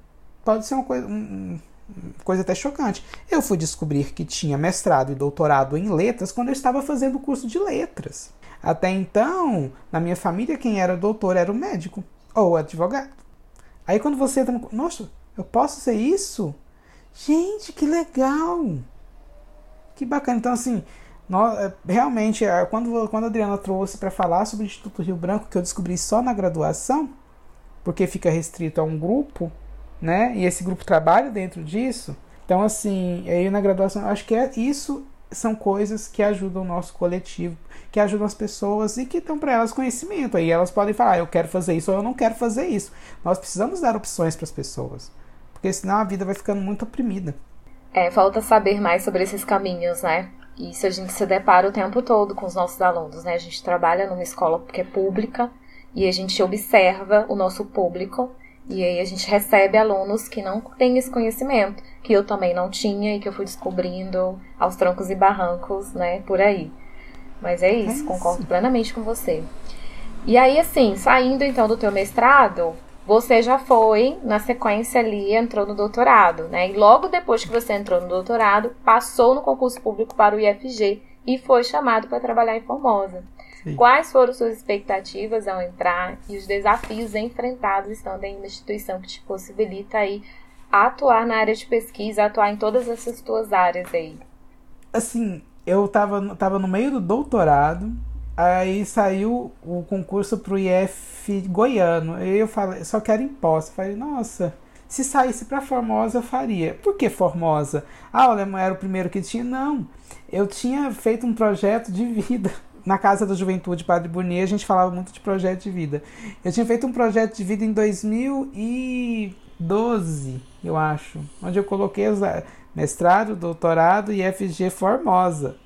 pode ser uma coisa, um, coisa até chocante. Eu fui descobrir que tinha mestrado e doutorado em letras quando eu estava fazendo o curso de letras. Até então, na minha família, quem era doutor era o médico ou advogado. Aí quando você entra no. Nossa, eu posso ser isso? Gente, que legal! Que bacana. Então, assim, nós, é, realmente, é, quando, quando a Adriana trouxe para falar sobre o Instituto Rio Branco, que eu descobri só na graduação, porque fica restrito a um grupo, né? E esse grupo trabalha dentro disso. Então, assim, aí na graduação, acho que é isso são coisas que ajudam o nosso coletivo, que ajudam as pessoas e que dão para elas conhecimento. Aí elas podem falar, ah, eu quero fazer isso ou eu não quero fazer isso. Nós precisamos dar opções para as pessoas, porque senão a vida vai ficando muito oprimida. É, falta saber mais sobre esses caminhos, né? Isso a gente se depara o tempo todo com os nossos alunos, né? A gente trabalha numa escola que é pública e a gente observa o nosso público e aí a gente recebe alunos que não têm esse conhecimento, que eu também não tinha e que eu fui descobrindo aos troncos e barrancos, né, por aí. Mas é isso, é isso. concordo plenamente com você. E aí, assim, saindo então do teu mestrado, você já foi, na sequência ali, entrou no doutorado, né? E logo depois que você entrou no doutorado, passou no concurso público para o IFG e foi chamado para trabalhar em Formosa. Quais foram suas expectativas ao entrar e os desafios enfrentados estando em uma instituição que te possibilita aí atuar na área de pesquisa, atuar em todas essas tuas áreas aí? Assim, eu tava, tava no meio do doutorado Aí saiu o concurso pro IF goiano. E eu falei, só quero imposto. Falei, nossa, se saísse para Formosa eu faria. Por que Formosa? Ah, o Alemão era o primeiro que tinha? Não. Eu tinha feito um projeto de vida. Na Casa da Juventude Padre Burnier, a gente falava muito de projeto de vida. Eu tinha feito um projeto de vida em 2012, eu acho, onde eu coloquei os mestrado, doutorado e FG Formosa.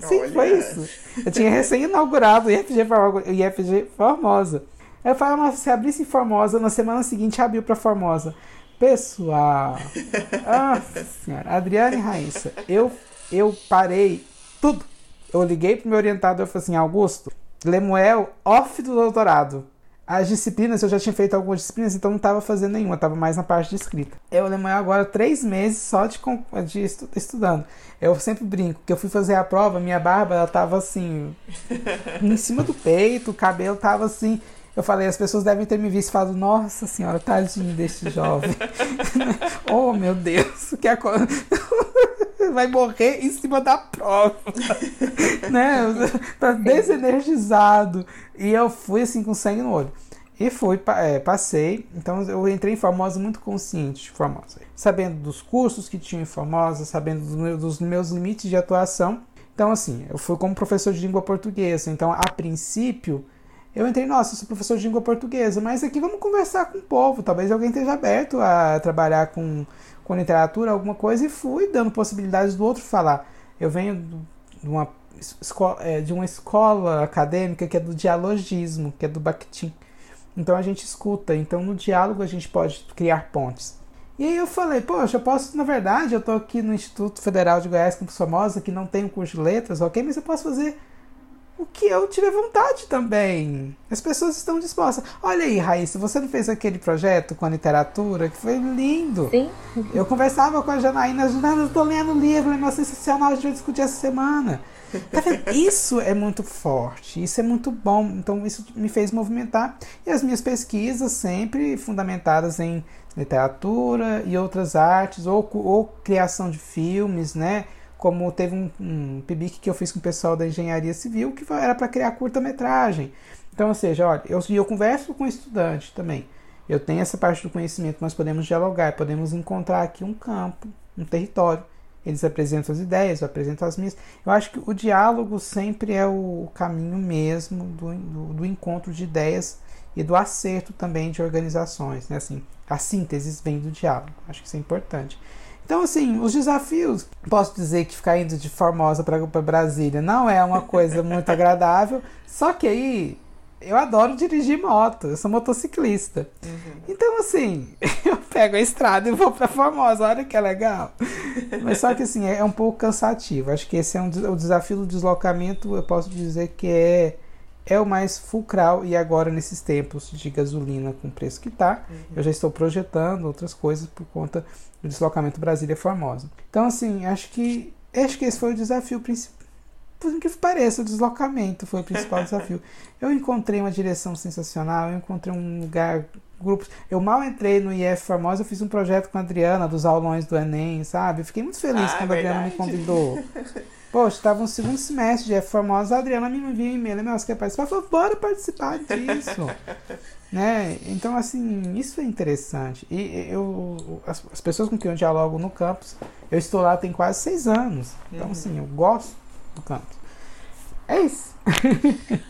Sim, Olha. foi isso. Eu tinha recém-inaugurado o IFG, IFG Formosa. Eu falei, nossa, se abrisse em Formosa, na semana seguinte abriu para Formosa. Pessoal, nossa senhora, Adriana e Raíssa, eu, eu parei tudo. Eu liguei pro meu orientador e falei assim, Augusto, Lemuel, off do doutorado. As disciplinas, eu já tinha feito algumas disciplinas, então não estava fazendo nenhuma, estava mais na parte de escrita. Eu lembro agora três meses só de, de estu, estudando. Eu sempre brinco que eu fui fazer a prova, minha barba ela tava assim, em cima do peito, o cabelo tava assim. Eu falei, as pessoas devem ter me visto e falado, nossa senhora, tadinho deste jovem. oh meu Deus, que a vai morrer em cima da prova. né? Tá desenergizado. E eu fui assim com sangue no olho. E fui, é, passei. Então eu entrei em Formosa muito consciente de Formosa. Sabendo dos cursos que tinha em Formosa, sabendo dos meus, dos meus limites de atuação. Então, assim, eu fui como professor de língua portuguesa. Então, a princípio, eu entrei, nossa, eu sou professor de língua portuguesa, mas aqui vamos conversar com o povo. Talvez alguém esteja aberto a trabalhar com com literatura, alguma coisa, e fui dando possibilidades do outro falar. Eu venho de uma, escola, é, de uma escola acadêmica que é do dialogismo, que é do Bakhtin. Então a gente escuta, então no diálogo a gente pode criar pontes. E aí eu falei, poxa, eu posso, na verdade, eu estou aqui no Instituto Federal de Goiás, Campos Famosa, que não tem um curso de letras, ok, mas eu posso fazer o que eu tiver vontade também. As pessoas estão dispostas. Olha aí, Raíssa, você não fez aquele projeto com a literatura que foi lindo. Sim. Eu conversava com a Janaína, Janaína, eu tô lendo o livro, é sensacional, a gente vai discutir essa semana. Tá vendo? Isso é muito forte, isso é muito bom. Então, isso me fez movimentar. E as minhas pesquisas, sempre fundamentadas em literatura e outras artes, ou, ou criação de filmes, né? Como teve um, um PIBIC que eu fiz com o pessoal da engenharia civil que era para criar curta-metragem. Então, ou seja, olha, eu, eu converso com o estudante também. Eu tenho essa parte do conhecimento, nós podemos dialogar, podemos encontrar aqui um campo, um território. Eles apresentam as ideias, eu apresento as minhas. Eu acho que o diálogo sempre é o caminho mesmo do, do, do encontro de ideias e do acerto também de organizações. Né? Assim, a síntese vem do diálogo. Acho que isso é importante. Então, assim, os desafios, posso dizer que ficar indo de Formosa para Brasília não é uma coisa muito agradável, só que aí eu adoro dirigir moto, eu sou motociclista. Uhum. Então, assim, eu pego a estrada e vou para Formosa, olha que é legal. Mas só que, assim, é um pouco cansativo. Acho que esse é um, o desafio do deslocamento, eu posso dizer que é é o mais fulcral e agora nesses tempos de gasolina com o preço que está, uhum. eu já estou projetando outras coisas por conta do deslocamento Brasília-Formosa. Então, assim, acho que acho que esse foi o desafio principal. Por que pareça, o deslocamento foi o principal desafio. Eu encontrei uma direção sensacional, eu encontrei um lugar, grupos. Eu mal entrei no IF Formosa, eu fiz um projeto com a Adriana dos aulões do Enem, sabe? Eu fiquei muito feliz ah, quando a Adriana me convidou. Poxa, estava no segundo semestre de F Formosa, a Adriana me enviou um e-mail, meu, você quer participar? Eu falei, bora participar disso. Né? Então, assim, isso é interessante. E eu, as, as, pessoas com quem eu dialogo no campus, eu estou lá tem quase seis anos. Então, uhum. assim, eu gosto do campus. É isso.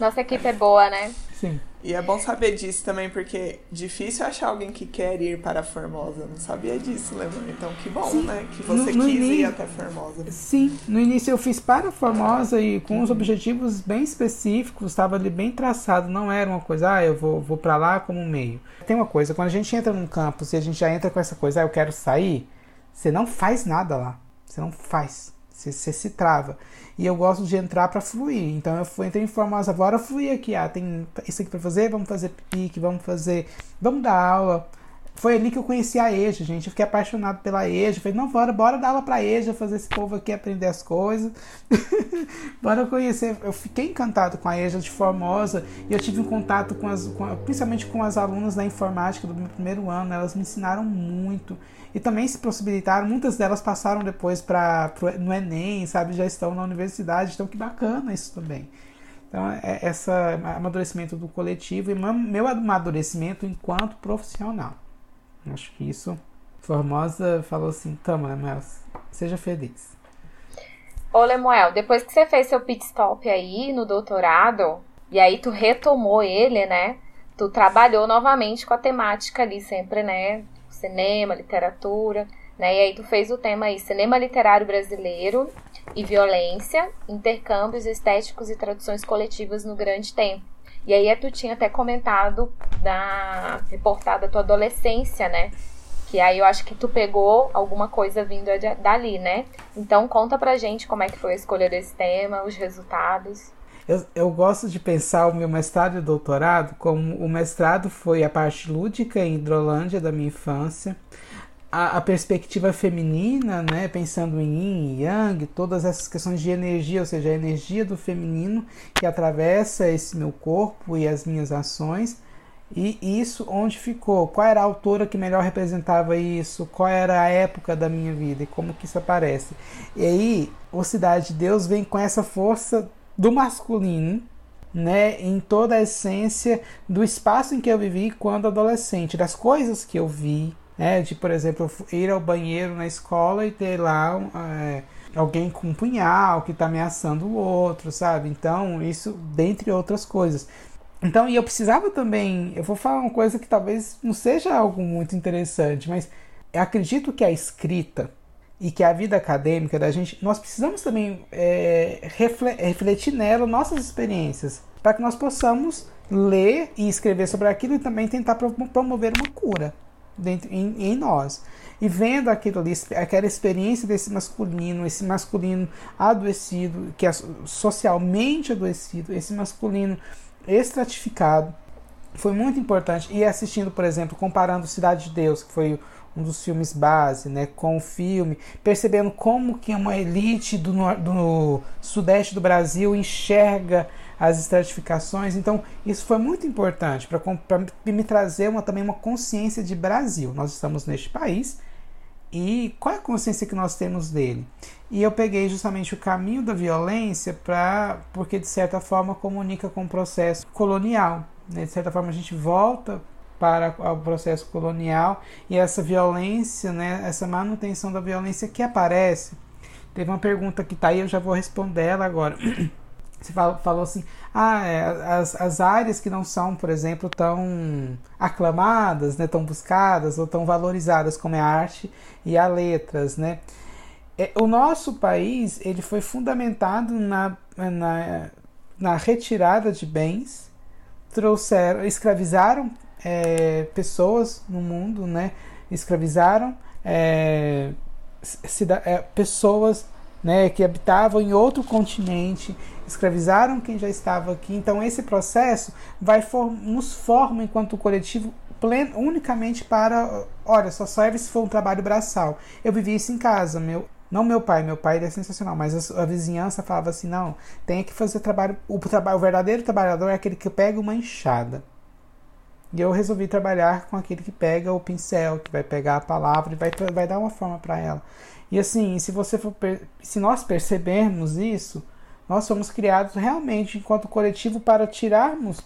Nossa equipe é boa, né? Sim. E é bom saber disso também, porque é difícil achar alguém que quer ir para Formosa. Não sabia disso, Leandro. Então, que bom, Sim. né? Que você no, no quis início, ir até Formosa. Sim, no início eu fiz para Formosa e com os objetivos bem específicos, estava ali bem traçado. Não era uma coisa, ah, eu vou, vou para lá como meio. Tem uma coisa, quando a gente entra num campus e a gente já entra com essa coisa, ah, eu quero sair, você não faz nada lá. Você não faz. Você, você se trava e eu gosto de entrar para fluir. Então eu entrei em Formosa, bora fluir aqui. Ah, tem isso aqui para fazer, vamos fazer pique, vamos fazer, vamos dar aula. Foi ali que eu conheci a EJA, gente. Eu fiquei apaixonado pela EJA. Falei, não, bora, bora dar aula pra EJA, fazer esse povo aqui aprender as coisas. bora conhecer. Eu fiquei encantado com a EJA de Formosa e eu tive um contato com as, com, principalmente com as alunas da informática do meu primeiro ano. Elas me ensinaram muito e também se possibilitaram. Muitas delas passaram depois para no Enem, sabe? Já estão na universidade, então que bacana isso também. Então, é esse amadurecimento do coletivo e meu amadurecimento enquanto profissional. Acho que isso. Formosa falou assim: Tama, mas seja feliz. Ô, Lemuel, depois que você fez seu pit stop aí no doutorado, e aí tu retomou ele, né? Tu trabalhou novamente com a temática ali, sempre, né? Cinema, literatura, né? E aí tu fez o tema aí, cinema literário brasileiro e violência, intercâmbios estéticos e traduções coletivas no grande tempo. E aí tu tinha até comentado da reportada tua adolescência, né? Que aí eu acho que tu pegou alguma coisa vindo dali, né? Então conta pra gente como é que foi a escolha desse tema, os resultados. Eu, eu gosto de pensar o meu mestrado e doutorado como o mestrado foi a parte lúdica em Hidrolândia da minha infância, a, a, perspectiva feminina, né, pensando em yin e yang, todas essas questões de energia, ou seja, a energia do feminino que atravessa esse meu corpo e as minhas ações. E isso onde ficou? Qual era a autora que melhor representava isso? Qual era a época da minha vida e como que isso aparece? E aí, o Cidade de Deus vem com essa força do masculino, né, em toda a essência do espaço em que eu vivi quando adolescente, das coisas que eu vi, né? De, por exemplo, ir ao banheiro na escola e ter lá é, alguém com um punhal que está ameaçando o outro, sabe? Então, isso dentre outras coisas. Então, e eu precisava também, eu vou falar uma coisa que talvez não seja algo muito interessante, mas acredito que a escrita e que a vida acadêmica da gente, nós precisamos também é, refletir nela nossas experiências, para que nós possamos ler e escrever sobre aquilo e também tentar promover uma cura dentro em, em nós. E vendo aquilo ali, aquela experiência desse masculino, esse masculino adoecido, que é socialmente adoecido, esse masculino estratificado, foi muito importante. E assistindo, por exemplo, comparando Cidade de Deus, que foi um dos filmes base, né, com o filme, percebendo como que uma elite do, do sudeste do Brasil enxerga as estratificações. Então, isso foi muito importante para me trazer uma, também uma consciência de Brasil. Nós estamos neste país e qual é a consciência que nós temos dele? E eu peguei justamente o caminho da violência para porque de certa forma comunica com o processo colonial. Né? De certa forma a gente volta para o processo colonial e essa violência, né, essa manutenção da violência que aparece. Teve uma pergunta que está aí, eu já vou responder ela agora. Você falou assim, ah, é, as, as áreas que não são, por exemplo, tão aclamadas, né, tão buscadas ou tão valorizadas como é a arte e a letras, né? É, o nosso país ele foi fundamentado na, na, na retirada de bens, trouxeram, escravizaram é, pessoas no mundo, né? Escravizaram é, é pessoas né, que habitavam em outro continente, escravizaram quem já estava aqui. Então esse processo vai for, nos forma enquanto coletivo plen, unicamente para, olha, só serve se for um trabalho braçal. Eu vivi isso em casa, meu, não meu pai, meu pai é sensacional, mas a, a, vizinhança falava assim, não, tem que fazer trabalho, o o verdadeiro trabalhador é aquele que pega uma enxada. E eu resolvi trabalhar com aquele que pega o pincel, que vai pegar a palavra e vai, vai dar uma forma para ela. E assim, se você for, se nós percebermos isso, nós somos criados realmente enquanto coletivo para tirarmos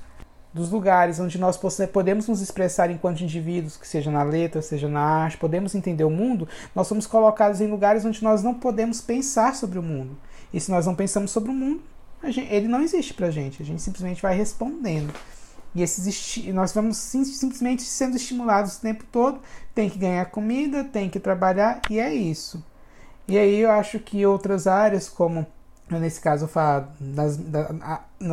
dos lugares onde nós podemos nos expressar enquanto indivíduos, que seja na letra, seja na arte, podemos entender o mundo, nós somos colocados em lugares onde nós não podemos pensar sobre o mundo. E se nós não pensamos sobre o mundo, gente, ele não existe para gente, a gente simplesmente vai respondendo. E esses nós vamos sim, simplesmente sendo estimulados o tempo todo, tem que ganhar comida, tem que trabalhar, e é isso. E aí eu acho que outras áreas, como nesse caso falar das,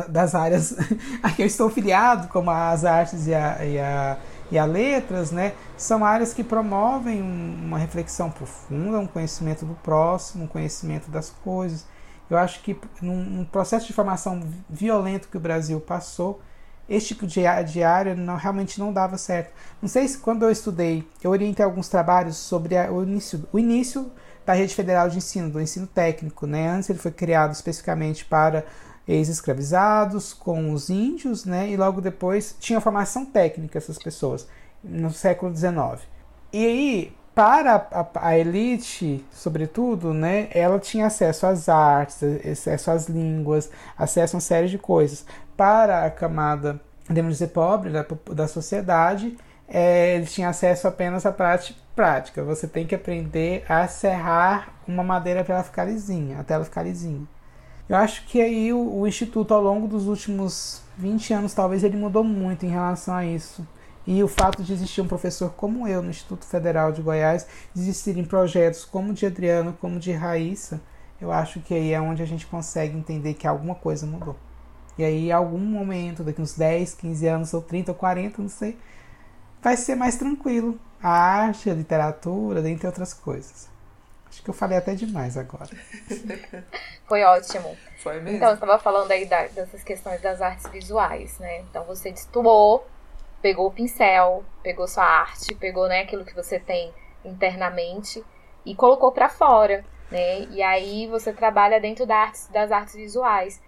das áreas a que eu estou filiado, como as artes e a, e a, e a letras, né, são áreas que promovem uma reflexão profunda, um conhecimento do próximo, um conhecimento das coisas. Eu acho que num processo de formação violento que o Brasil passou, esse tipo de, área não, realmente não dava certo. Não sei se quando eu estudei, eu orientei alguns trabalhos sobre a, o início, o início da Rede Federal de Ensino, do ensino técnico. Né? Antes ele foi criado especificamente para ex-escravizados, com os índios, né? e logo depois tinha formação técnica essas pessoas, no século XIX. E aí, para a, a, elite, sobretudo, né, ela tinha acesso às artes, acesso às línguas, acesso a uma série de coisas. Para a camada, podemos dizer, pobre da, da sociedade, é, ele tinha acesso apenas à prática, prática. Você tem que aprender a serrar uma madeira para ela ficar lisinha, até ela ficar lisinha. Eu acho que aí o, o Instituto, ao longo dos últimos 20 anos, talvez ele mudou muito em relação a isso. E o fato de existir um professor como eu no Instituto Federal de Goiás, de existirem projetos como o de Adriano, como o de Raíssa, eu acho que aí é onde a gente consegue entender que alguma coisa mudou. E aí, em algum momento, daqui uns 10, 15 anos, ou 30, ou 40, não sei, vai ser mais tranquilo. A arte, a literatura, dentre outras coisas. Acho que eu falei até demais agora. Foi ótimo. Foi mesmo. Então, eu estava falando aí da, dessas questões das artes visuais, né? Então, você destoou pegou o pincel, pegou sua arte, pegou né, aquilo que você tem internamente e colocou para fora, né? E aí você trabalha dentro da arte, das artes visuais.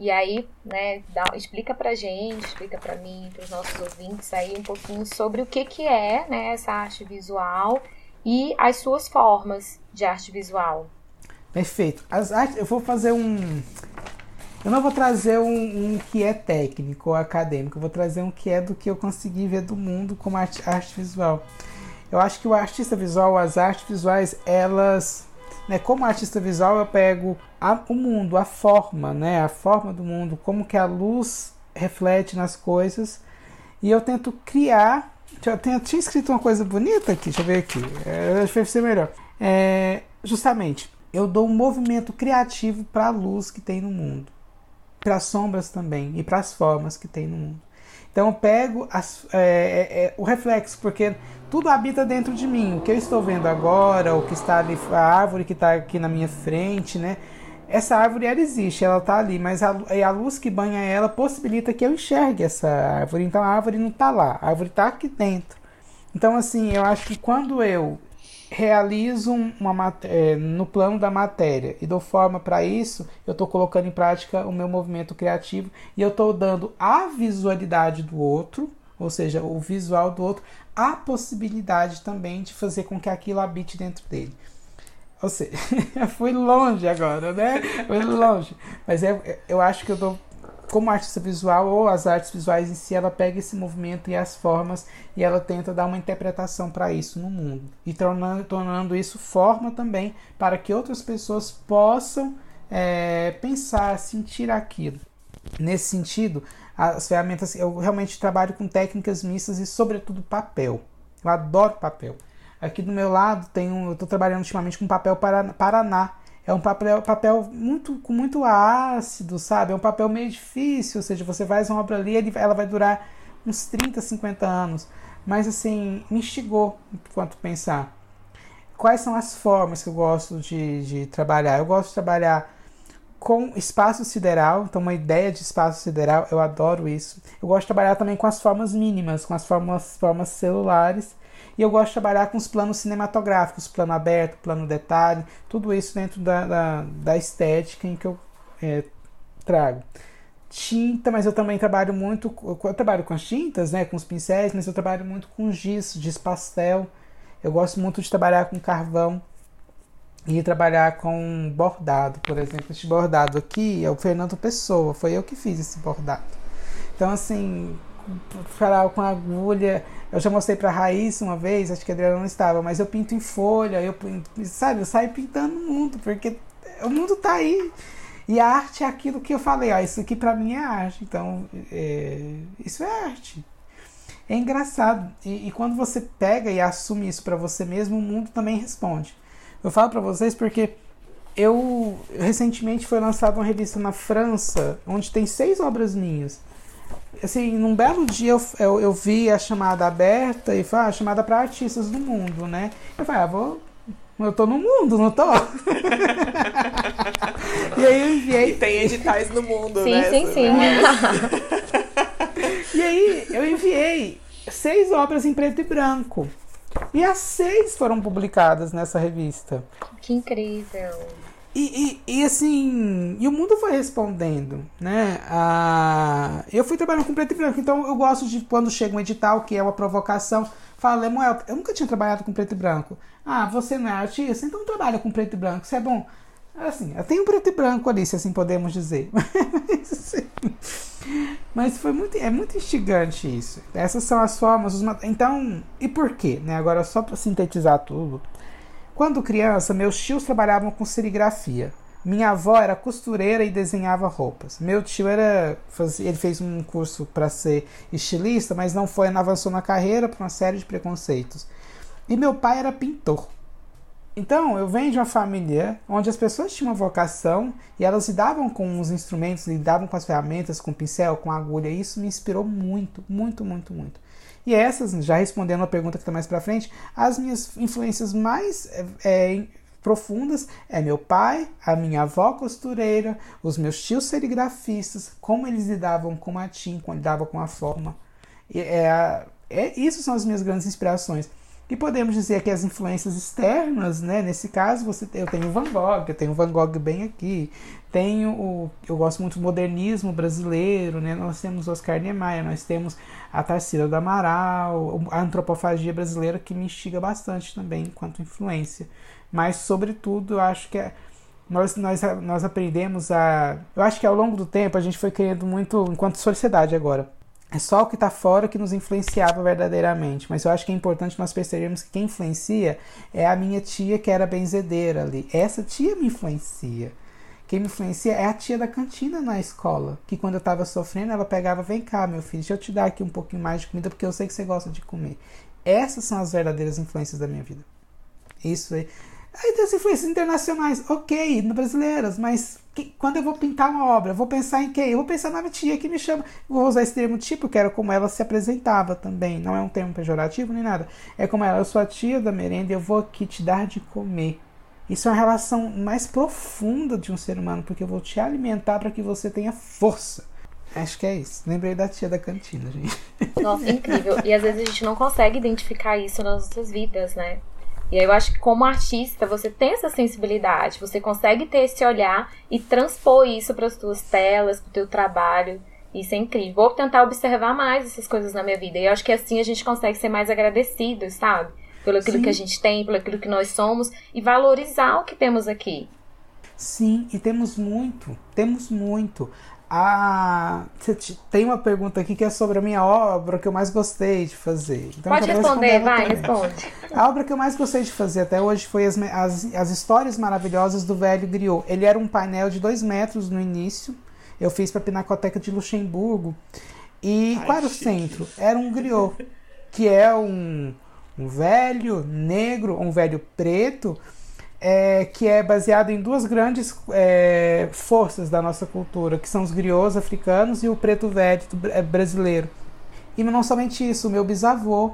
E aí, né, dá, explica pra gente, explica pra mim, para os nossos ouvintes aí um pouquinho sobre o que que é, né, essa arte visual e as suas formas de arte visual. Perfeito. As artes, eu vou fazer um eu não vou trazer um, um, que é técnico ou acadêmico, eu vou trazer um que é do que eu consegui ver do mundo como arte, arte visual. Eu acho que o artista visual, as artes visuais, elas, né, como artista visual, eu pego a, o mundo, a forma, né, a forma do mundo, como que a luz reflete nas coisas, e eu tento criar. Eu, tenho, tinha escrito uma coisa bonita aqui, deixa eu ver aqui, é, vai ser melhor. É, justamente, eu dou um movimento criativo para a luz que tem no mundo para as sombras também e para as formas que tem no mundo. Então eu pego as, é, é, é, o reflexo, porque tudo habita dentro de mim. O que eu estou vendo agora, o que está ali, a árvore que está aqui na minha frente, né? Essa árvore ela existe, ela está ali, mas a, a luz que banha ela possibilita que eu enxergue essa árvore. Então a árvore não está lá, a árvore está aqui dentro. Então assim, eu acho que quando eu realizo uma é, no plano da matéria e dou forma para isso, eu estou colocando em prática o meu movimento criativo e eu estou dando a visualidade do outro, ou seja, o visual do outro, a possibilidade também de fazer com que aquilo habite dentro dele. Ou seja, fui longe agora, né? Fui longe. Mas é, eu acho que eu dou como artista visual ou as artes visuais em si, ela pega esse movimento e as formas e ela tenta dar uma interpretação para isso no mundo e tornando, tornando isso forma também para que outras pessoas possam é, pensar, sentir aquilo. Nesse sentido, as ferramentas, eu realmente trabalho com técnicas mistas e, sobretudo, papel. Eu adoro papel. Aqui do meu lado tem um, eu estou trabalhando ultimamente com papel Paraná, é um papel, papel muito, com muito ácido, sabe? É um papel meio difícil, ou seja, você faz uma obra ali, ela vai durar uns 30, 50 anos. Mas assim, me instigou enquanto pensar. Quais são as formas que eu gosto de, de trabalhar? Eu gosto de trabalhar com espaço sideral, então uma ideia de espaço sideral, eu adoro isso. Eu gosto de trabalhar também com as formas mínimas, com as formas, formas celulares e eu gosto de trabalhar com os planos cinematográficos, plano aberto, plano detalhe, tudo isso dentro da, da, da estética em que eu é, trago. Tinta, mas eu também trabalho muito, eu trabalho com as tintas, né, com os pincéis, mas eu trabalho muito com giz, giz pastel. Eu gosto muito de trabalhar com carvão e trabalhar com bordado, por exemplo. Este bordado aqui é o Fernando Pessoa, foi eu que fiz esse bordado. Então, assim, falar com agulha. Eu já mostrei pra Raíssa uma vez, acho que a Adriana não estava, mas eu pinto em folha, eu sabe, eu saio pintando o mundo, porque o mundo tá aí. E a arte é aquilo que eu falei, ó, isso aqui para mim é arte, então é, isso é arte. É engraçado. E, e quando você pega e assume isso para você mesmo, o mundo também responde. Eu falo para vocês porque eu recentemente foi lançada uma revista na França, onde tem seis obras minhas assim, num belo dia eu, eu, eu vi a chamada aberta e foi a ah, chamada para artistas do mundo, né? Eu falei, ah, vou. Eu tô no mundo, não tô? e aí eu enviei. E tem editais no mundo, sim, né? Sim, sim, sim. e aí eu enviei seis obras em preto e branco. E as seis foram publicadas nessa revista. Que incrível! E, e, assim, e o mundo foi respondendo, né? Ah, eu fui trabalhando com preto e branco, então eu gosto de quando chega um edital que é uma provocação, fala, Lemuel, eu nunca tinha trabalhado com preto e branco. Ah, você não é artista, então trabalha com preto e branco, isso é bom. Assim, eu tenho preto e branco ali, se assim podemos dizer. Mas, assim, mas foi muito, é muito instigante isso. Essas são as formas. Os, então, e por quê? Né? Agora, só para sintetizar tudo. Quando criança, meus tios trabalhavam com serigrafia. Minha avó era costureira e desenhava roupas. Meu tio era, ele fez um curso para ser estilista, mas não foi, não avançou na carreira por uma série de preconceitos. E meu pai era pintor. Então, eu venho de uma família onde as pessoas tinham uma vocação e elas lidavam com os instrumentos, lidavam com as ferramentas, com pincel, com agulha. E isso me inspirou muito, muito, muito, muito. E essas, já respondendo a pergunta que está mais para frente, as minhas influências mais é, é, profundas é meu pai, a minha avó costureira, os meus tios serigrafistas, como eles lidavam com a tinta, como lidavam com a forma. É, é, isso são as minhas grandes inspirações. E podemos dizer que as influências externas, né? Nesse caso, você eu tenho Van Gogh, eu tenho Van Gogh bem aqui. Tenho o eu gosto muito do modernismo brasileiro, né? Nós temos Oscar Niemeyer, nós temos a Tarsila do Amaral, a antropofagia brasileira que me instiga bastante também enquanto influência. Mas sobretudo, eu acho que é, nós, nós, nós aprendemos a. Eu acho que ao longo do tempo a gente foi criando muito, enquanto sociedade agora, é só o que está fora que nos influenciava verdadeiramente. Mas eu acho que é importante nós percebermos que quem influencia é a minha tia que era benzedeira ali. Essa tia me influencia. Quem me influencia é a tia da cantina na escola. Que quando eu estava sofrendo, ela pegava: Vem cá, meu filho, deixa eu te dar aqui um pouquinho mais de comida porque eu sei que você gosta de comer. Essas são as verdadeiras influências da minha vida. Isso aí. Tem as influências internacionais, ok, brasileiras, mas que, quando eu vou pintar uma obra, vou pensar em quem? Eu vou pensar na minha tia que me chama. Vou usar esse termo tipo, que era como ela se apresentava também. Não é um termo pejorativo nem nada. É como ela, eu sou a tia da merenda, eu vou aqui te dar de comer. Isso é uma relação mais profunda de um ser humano, porque eu vou te alimentar para que você tenha força. Acho que é isso. Lembrei da tia da cantina, gente. Nossa, incrível. E às vezes a gente não consegue identificar isso nas nossas vidas, né? E aí eu acho que como artista você tem essa sensibilidade, você consegue ter esse olhar e transpor isso para as tuas telas, para o teu trabalho. Isso é incrível. Vou tentar observar mais essas coisas na minha vida. E eu acho que assim a gente consegue ser mais agradecido, sabe? Pelo aquilo Sim. que a gente tem, pelo aquilo que nós somos e valorizar o que temos aqui. Sim, e temos muito, temos muito. Ah, tem uma pergunta aqui que é sobre a minha obra que eu mais gostei de fazer. Então, Pode responder, vai, responde. A obra que eu mais gostei de fazer até hoje foi as, as, as histórias maravilhosas do velho griot. Ele era um painel de dois metros no início. Eu fiz para a Pinacoteca de Luxemburgo. E Ai, qual era o centro? Era um griot, que é um, um velho negro, um velho preto é, que é baseado em duas grandes é, forças da nossa cultura, que são os griots africanos e o preto velho brasileiro. E não somente isso, o meu bisavô,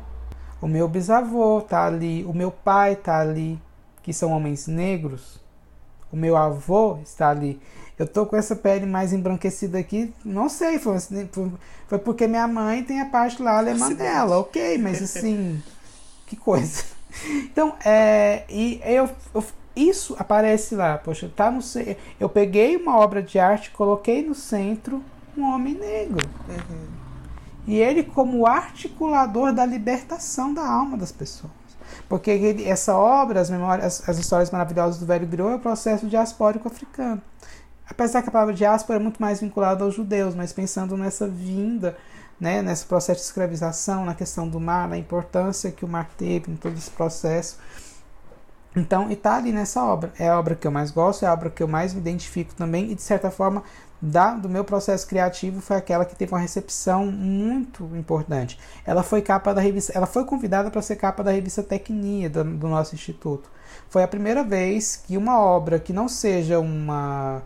o meu bisavô tá ali, o meu pai tá ali, que são homens negros, o meu avô está ali. Eu tô com essa pele mais embranquecida aqui, não sei, foi, foi porque minha mãe tem a parte lá alemã dela, ok, mas assim, que coisa. Então, é, e eu, eu, isso aparece lá. Poxa, tá no, eu peguei uma obra de arte, coloquei no centro um homem negro. Uhum. E ele como articulador da libertação da alma das pessoas. Porque ele, essa obra, as memórias, as histórias maravilhosas do velho griot, é o processo diaspórico africano. Apesar que a palavra diáspora é muito mais vinculada aos judeus, mas pensando nessa vinda né, nesse processo de escravização, na questão do mar, na importância que o mar teve em todo esse processo. Então, está ali nessa obra. É a obra que eu mais gosto, é a obra que eu mais me identifico também, e de certa forma, da, do meu processo criativo, foi aquela que teve uma recepção muito importante. Ela foi capa da revista, ela foi convidada para ser capa da revista Tecnia do, do nosso instituto. Foi a primeira vez que uma obra que não seja uma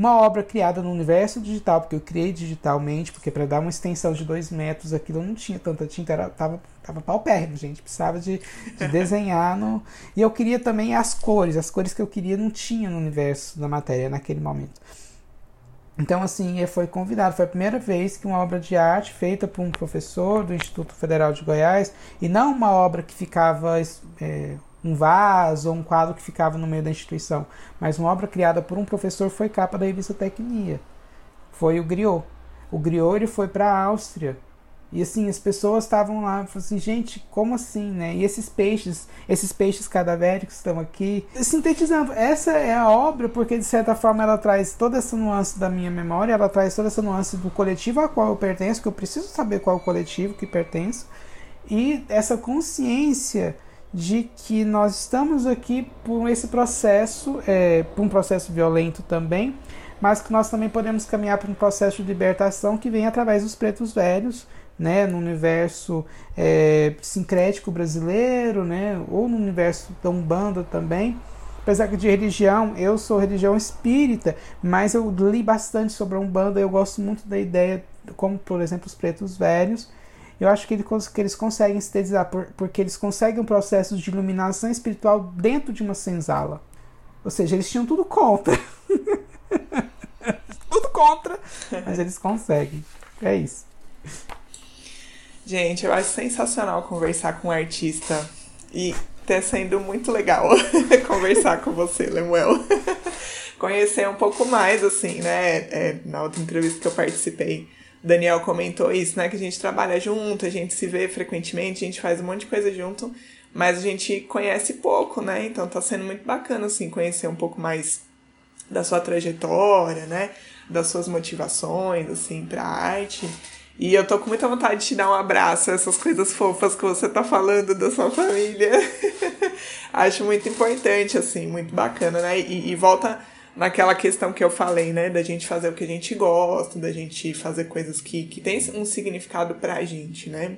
uma obra criada no universo digital, porque eu criei digitalmente, porque para dar uma extensão de dois metros aquilo não tinha tanta tinta, era, tava, tava paupérrimo, gente, precisava de, de desenhar no... E eu queria também as cores, as cores que eu queria não tinha no universo da matéria naquele momento. Então, assim, foi convidado. Foi a primeira vez que uma obra de arte feita por um professor do Instituto Federal de Goiás, e não uma obra que ficava é, um vaso ou um quadro que ficava no meio da instituição, mas uma obra criada por um professor foi capa da revista Tecnia. Foi o Griot. O Griot ele foi para a Áustria e assim, as pessoas estavam lá, assim, gente, como assim, né? E esses peixes, esses peixes cadavéricos estão aqui. Sintetizando, essa é a obra porque de certa forma ela traz toda essa nuance da minha memória, ela traz toda essa nuance do coletivo a qual eu pertenço, que eu preciso saber qual é o coletivo que pertenço, e essa consciência de que nós estamos aqui por esse processo, é, por um processo violento também, mas que nós também podemos caminhar para um processo de libertação que vem através dos pretos velhos, né, no universo é, sincrético brasileiro, né, ou no universo da Umbanda também. Apesar que de religião, eu sou religião espírita, mas eu li bastante sobre a Umbanda, eu gosto muito da ideia, como por exemplo os pretos velhos. Eu acho que, ele, que eles conseguem sintetizar, por, porque eles conseguem um processo de iluminação espiritual dentro de uma senzala. Ou seja, eles tinham tudo contra. tudo contra, mas eles conseguem. É isso. Gente, eu acho sensacional conversar com um artista e tá sendo muito legal conversar com você, Lemuel. Conhecer um pouco mais, assim, né? É, na outra entrevista que eu participei, Daniel comentou isso, né? Que a gente trabalha junto, a gente se vê frequentemente, a gente faz um monte de coisa junto, mas a gente conhece pouco, né? Então tá sendo muito bacana, assim, conhecer um pouco mais da sua trajetória, né? Das suas motivações, assim, pra arte. E eu tô com muita vontade de te dar um abraço, essas coisas fofas que você tá falando da sua família. Acho muito importante, assim, muito bacana, né? E, e, volta naquela questão que eu falei, né? Da gente fazer o que a gente gosta, da gente fazer coisas que, que tem um significado pra gente, né?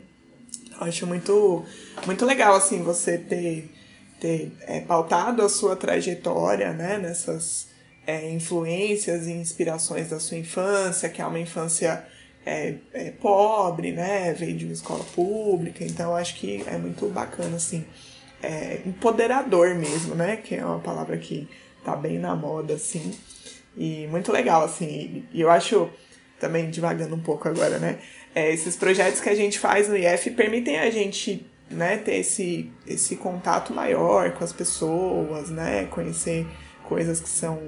Acho muito, muito legal, assim, você ter, ter é, pautado a sua trajetória, né? Nessas é, influências e inspirações da sua infância, que é uma infância é, é, pobre, né? Veio de uma escola pública, então acho que é muito bacana, assim, é, empoderador mesmo, né? Que é uma palavra que tá bem na moda, assim, e muito legal, assim, e eu acho, também divagando um pouco agora, né? É, esses projetos que a gente faz no IF permitem a gente né, ter esse, esse contato maior com as pessoas, né? Conhecer coisas que são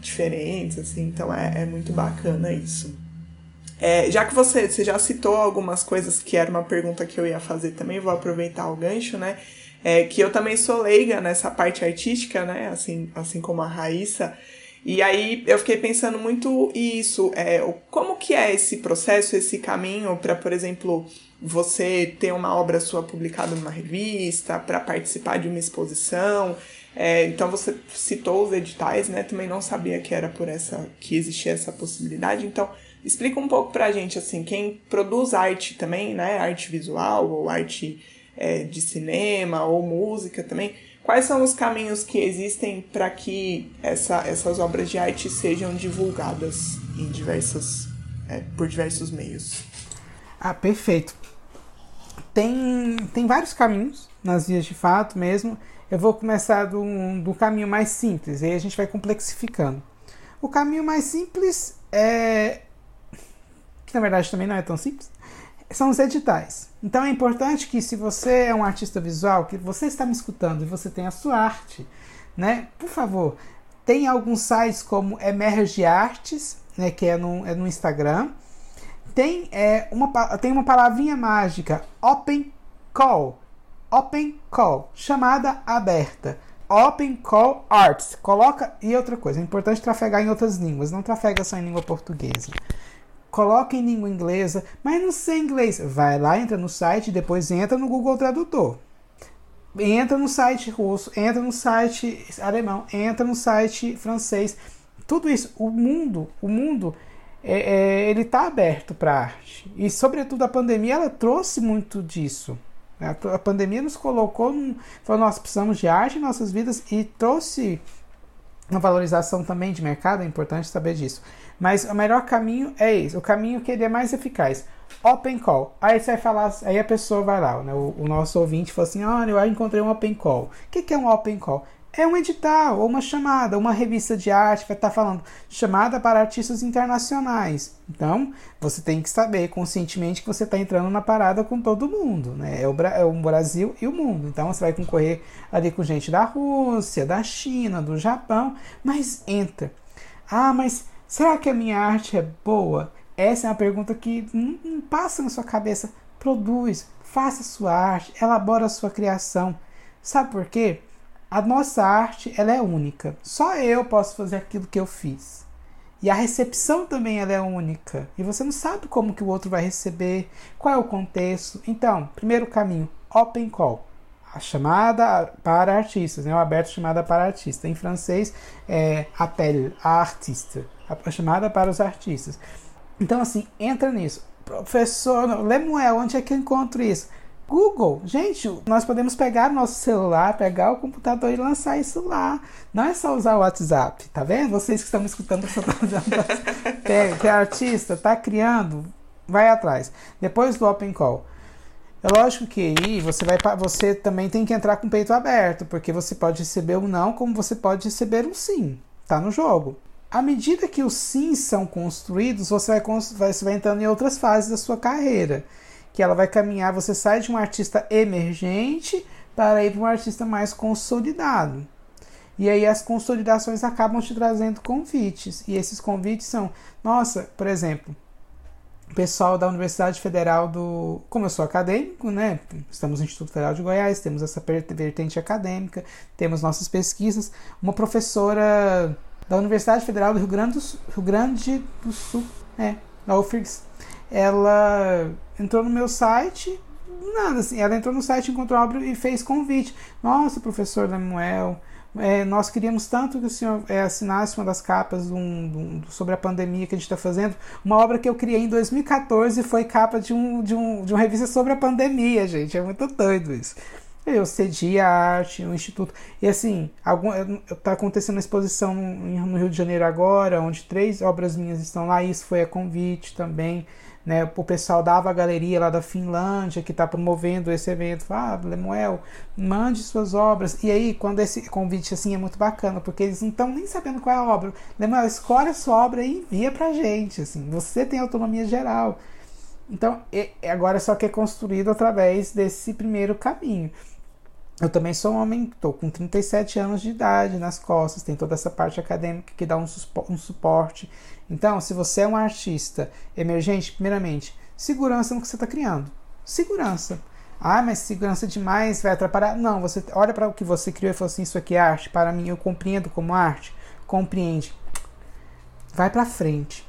diferentes, assim, então é, é muito bacana isso. É, já que você, você já citou algumas coisas que era uma pergunta que eu ia fazer também, vou aproveitar o gancho, né? É, que eu também sou leiga nessa parte artística, né? Assim, assim como a Raíssa. E aí eu fiquei pensando muito isso, é, como que é esse processo, esse caminho para, por exemplo, você ter uma obra sua publicada numa revista, para participar de uma exposição. É, então você citou os editais, né? Também não sabia que era por essa que existia essa possibilidade. Então Explica um pouco pra gente, assim, quem produz arte também, né? Arte visual ou arte é, de cinema ou música também. Quais são os caminhos que existem para que essa, essas obras de arte sejam divulgadas em diversas, é, por diversos meios? Ah, perfeito. Tem, tem vários caminhos nas vias de fato mesmo. Eu vou começar do, do caminho mais simples, aí a gente vai complexificando. O caminho mais simples é que na verdade também não é tão simples, são os editais. Então é importante que se você é um artista visual, que você está me escutando e você tem a sua arte, né? Por favor, tem alguns sites como Emerge Artes, né, que é no, é no Instagram. Tem, é, uma, tem uma palavrinha mágica, Open Call. Open Call, chamada aberta. Open Call Arts. Coloca. E outra coisa, é importante trafegar em outras línguas, não trafega só em língua portuguesa coloca em língua inglesa, mas não sei inglês. Vai lá, entra no site, depois entra no Google Tradutor. Entra no site russo, entra no site alemão, entra no site francês. Tudo isso, o mundo, o mundo, é, é, ele está aberto para arte. E sobretudo a pandemia, ela trouxe muito disso. A, pandemia nos colocou, num, falou, nós precisamos de arte em nossas vidas e trouxe uma valorização também de mercado, é importante saber disso. Mas o melhor caminho é esse, o caminho que ele é mais eficaz. Open call. Aí você vai falar, aí a pessoa vai lá, né? o, o, nosso ouvinte fala assim: olha, eu encontrei um open call. O que, que é um open call? É um edital, ou uma chamada, uma revista de arte vai estar falando chamada para artistas internacionais. Então, você tem que saber conscientemente que você está entrando na parada com todo mundo, né? É o, é o Brasil e o mundo. Então, você vai concorrer ali com gente da Rússia, da China, do Japão, mas entra. Ah, mas será que a minha arte é boa? Essa é uma pergunta que não, não passa na sua cabeça. Produz, faça sua arte, elabora a sua criação. Sabe por quê? A nossa arte ela é única. Só eu posso fazer aquilo que eu fiz. E a recepção também ela é única. E você não sabe como que o outro vai receber, qual é o contexto. Então, primeiro caminho, open call. A chamada para artistas, né? o aberto chamada para artista. Em francês é appel a artista. A chamada para os artistas. Então, assim, entra nisso. Professor Lemuel, onde é que eu encontro isso? Google. Gente, nós podemos pegar nosso celular, pegar o computador e lançar isso lá. Não é só usar o WhatsApp, tá vendo? Vocês que estão me escutando, você é artista, tá criando, vai atrás. Depois do Open Call. É lógico que aí você vai você também tem que entrar com o peito aberto, porque você pode receber um não, como você pode receber um sim. Tá no jogo. À medida que os sims são construídos, você vai, você vai entrando em outras fases da sua carreira que ela vai caminhar, você sai de um artista emergente para ir para um artista mais consolidado. E aí as consolidações acabam te trazendo convites. E esses convites são, nossa, por exemplo, pessoal da Universidade Federal do. Como eu sou acadêmico, né? Estamos no Instituto Federal de Goiás, temos essa vertente acadêmica, temos nossas pesquisas. Uma professora da Universidade Federal do Rio Grande do Sul, Rio Grande do Sul é, da UFRGS, ela entrou no meu site, nada assim, ela entrou no site, encontrou a obra e fez convite. Nossa, professor Lemuel, é, nós queríamos tanto que o senhor é, assinasse uma das capas do, do, sobre a pandemia que a gente está fazendo. Uma obra que eu criei em 2014 foi capa de, um, de, um, de uma revista sobre a pandemia, gente. É muito doido isso. Eu cedi a arte, o instituto. E assim, está acontecendo uma exposição no, no Rio de Janeiro agora, onde três obras minhas estão lá. Isso foi a convite também né, o pessoal da Ava Galeria lá da Finlândia que está promovendo esse evento, ah, Lemuel, mande suas obras. E aí, quando esse convite assim é muito bacana, porque eles não estão nem sabendo qual é a obra. Lemuel, escolhe a sua obra e envia pra gente, assim, você tem autonomia geral. Então, agora só que é construído através desse primeiro caminho. Eu também sou um homem, estou com 37 anos de idade nas costas, tem toda essa parte acadêmica que dá um suporte. Então, se você é um artista emergente, primeiramente, segurança no que você está criando. Segurança. Ah, mas segurança demais vai atrapalhar. Não, você olha para o que você criou e fala assim: Isso aqui é arte. Para mim, eu compreendo como arte. Compreende. Vai para frente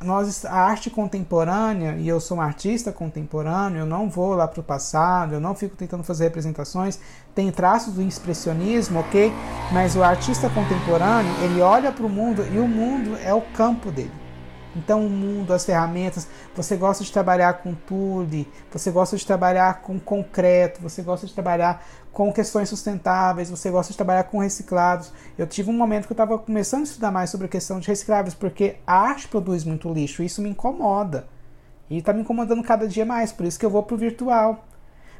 nós a arte contemporânea e eu sou um artista contemporâneo eu não vou lá para o passado eu não fico tentando fazer representações tem traços do expressionismo ok? Mas o artista contemporâneo ele olha para o mundo e o mundo é o campo dele então, o mundo, as ferramentas, você gosta de trabalhar com tule, você gosta de trabalhar com concreto, você gosta de trabalhar com questões sustentáveis, você gosta de trabalhar com reciclados. Eu tive um momento que eu estava começando a estudar mais sobre a questão de recicláveis, porque a arte produz muito lixo, e isso me incomoda. E está me incomodando cada dia mais, por isso que eu vou para o virtual.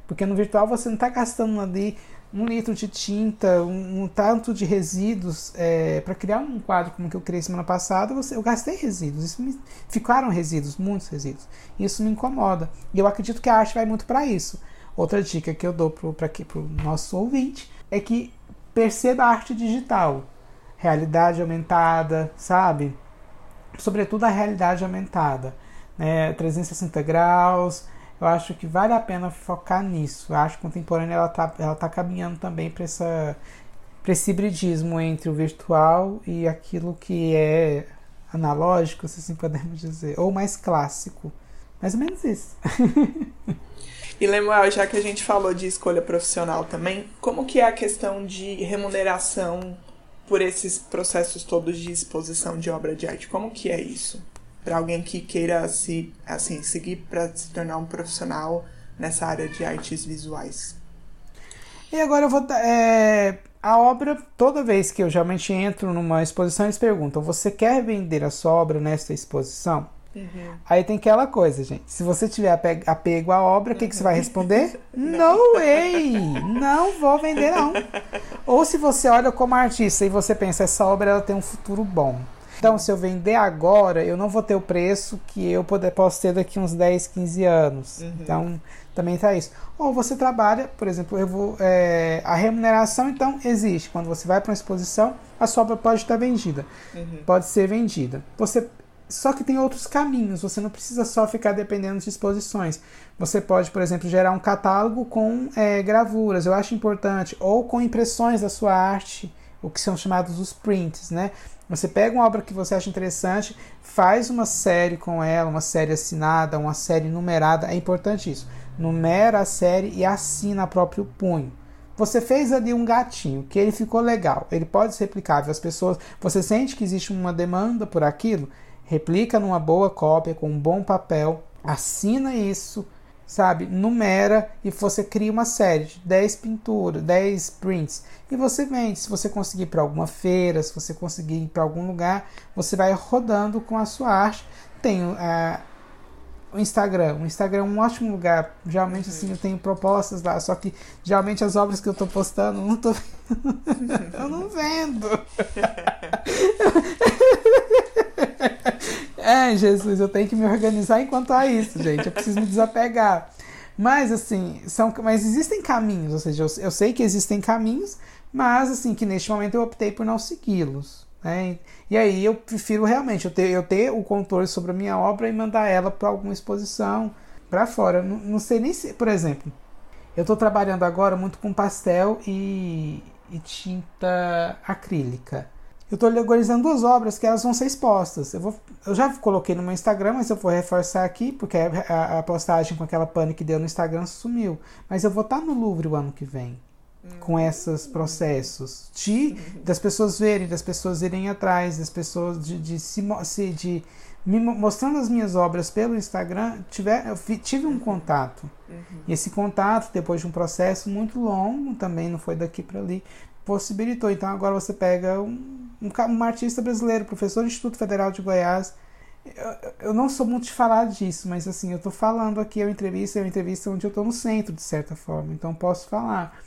Porque no virtual você não está gastando ali um litro de tinta, um, um tanto de resíduos. É, para criar um quadro como que eu criei semana passada, você, eu gastei resíduos. Isso me, ficaram resíduos, muitos resíduos. Isso me incomoda. E eu acredito que a arte vai muito para isso. Outra dica que eu dou para o nosso ouvinte é que perceba a arte digital. Realidade aumentada, sabe? Sobretudo a realidade aumentada. Né? 360 graus, eu acho que vale a pena focar nisso. A arte contemporânea ela está ela tá caminhando também para essa para esse hibridismo entre o virtual e aquilo que é analógico, se assim podemos dizer, ou mais clássico. Mais ou menos isso. e Lemuel, já que a gente falou de escolha profissional também, como que é a questão de remuneração por esses processos todos de exposição de obra de arte? Como que é isso? Para alguém que queira se assim seguir para se tornar um profissional nessa área de artes visuais. E agora eu vou é, a obra toda vez que eu geralmente entro numa exposição eles perguntam você quer vender a sua obra nesta exposição Uhum. Aí tem aquela coisa, gente. Se você tiver apego à obra, o que, que você vai responder? No way! Não vou vender, não. Ou se você olha como artista e você pensa, essa obra ela tem um futuro bom. Então, se eu vender agora, eu não vou ter o preço que eu poder, posso ter daqui uns 10, 15 anos. Uhum. Então, também está isso. Ou você trabalha, por exemplo, eu vou, é, a remuneração, então, existe. Quando você vai para uma exposição, a sua obra pode estar vendida. Uhum. Pode ser vendida. Você só que tem outros caminhos, você não precisa só ficar dependendo de exposições. Você pode, por exemplo, gerar um catálogo com é, gravuras, eu acho importante, ou com impressões da sua arte, o que são chamados os prints, né? Você pega uma obra que você acha interessante, faz uma série com ela, uma série assinada, uma série numerada. É importante isso. Numera a série e assina a próprio punho. Você fez ali um gatinho, que ele ficou legal, ele pode ser replicável. As pessoas, você sente que existe uma demanda por aquilo, replica numa boa cópia, com um bom papel, assina isso, sabe? Numera e você cria uma série de 10 pinturas, 10 prints e você vende. Se você conseguir para alguma feira, se você conseguir ir para algum lugar, você vai rodando com a sua arte. Tem uh, o Instagram. O Instagram é um ótimo lugar. Geralmente, assim, eu tenho propostas lá. Só que, geralmente, as obras que eu estou postando, eu não tô... eu não vendo. é, Jesus, eu tenho que me organizar enquanto há isso, gente. Eu preciso me desapegar. Mas, assim, são, mas existem caminhos. Ou seja, eu, eu sei que existem caminhos, mas, assim, que neste momento eu optei por não segui-los. Né? E aí eu prefiro realmente eu ter, eu ter o controle sobre a minha obra e mandar ela para alguma exposição para fora. Não, não, sei nem se, por exemplo, eu estou trabalhando agora muito com pastel e, e tinta acrílica. Eu estou organizando duas obras que elas vão ser expostas. Eu, vou, eu já coloquei no meu Instagram, mas eu vou reforçar aqui, porque a, a postagem com aquela pane que deu no Instagram sumiu. Mas eu vou estar no Louvre o ano que vem com esses processos de das pessoas verem, das pessoas irem atrás, das pessoas de, de se de me mostrando as minhas obras pelo Instagram, tiver, eu tive um contato. Uhum. E esse contato, depois de um processo muito longo, também não foi daqui para ali, possibilitou. Então agora você pega um, um, um artista brasileiro, professor do Instituto Federal de Goiás. Eu, eu não sou muito de falar disso, mas assim, eu estou falando aqui, uma entrevista, é uma entrevista onde eu estou no centro, de certa forma, então posso falar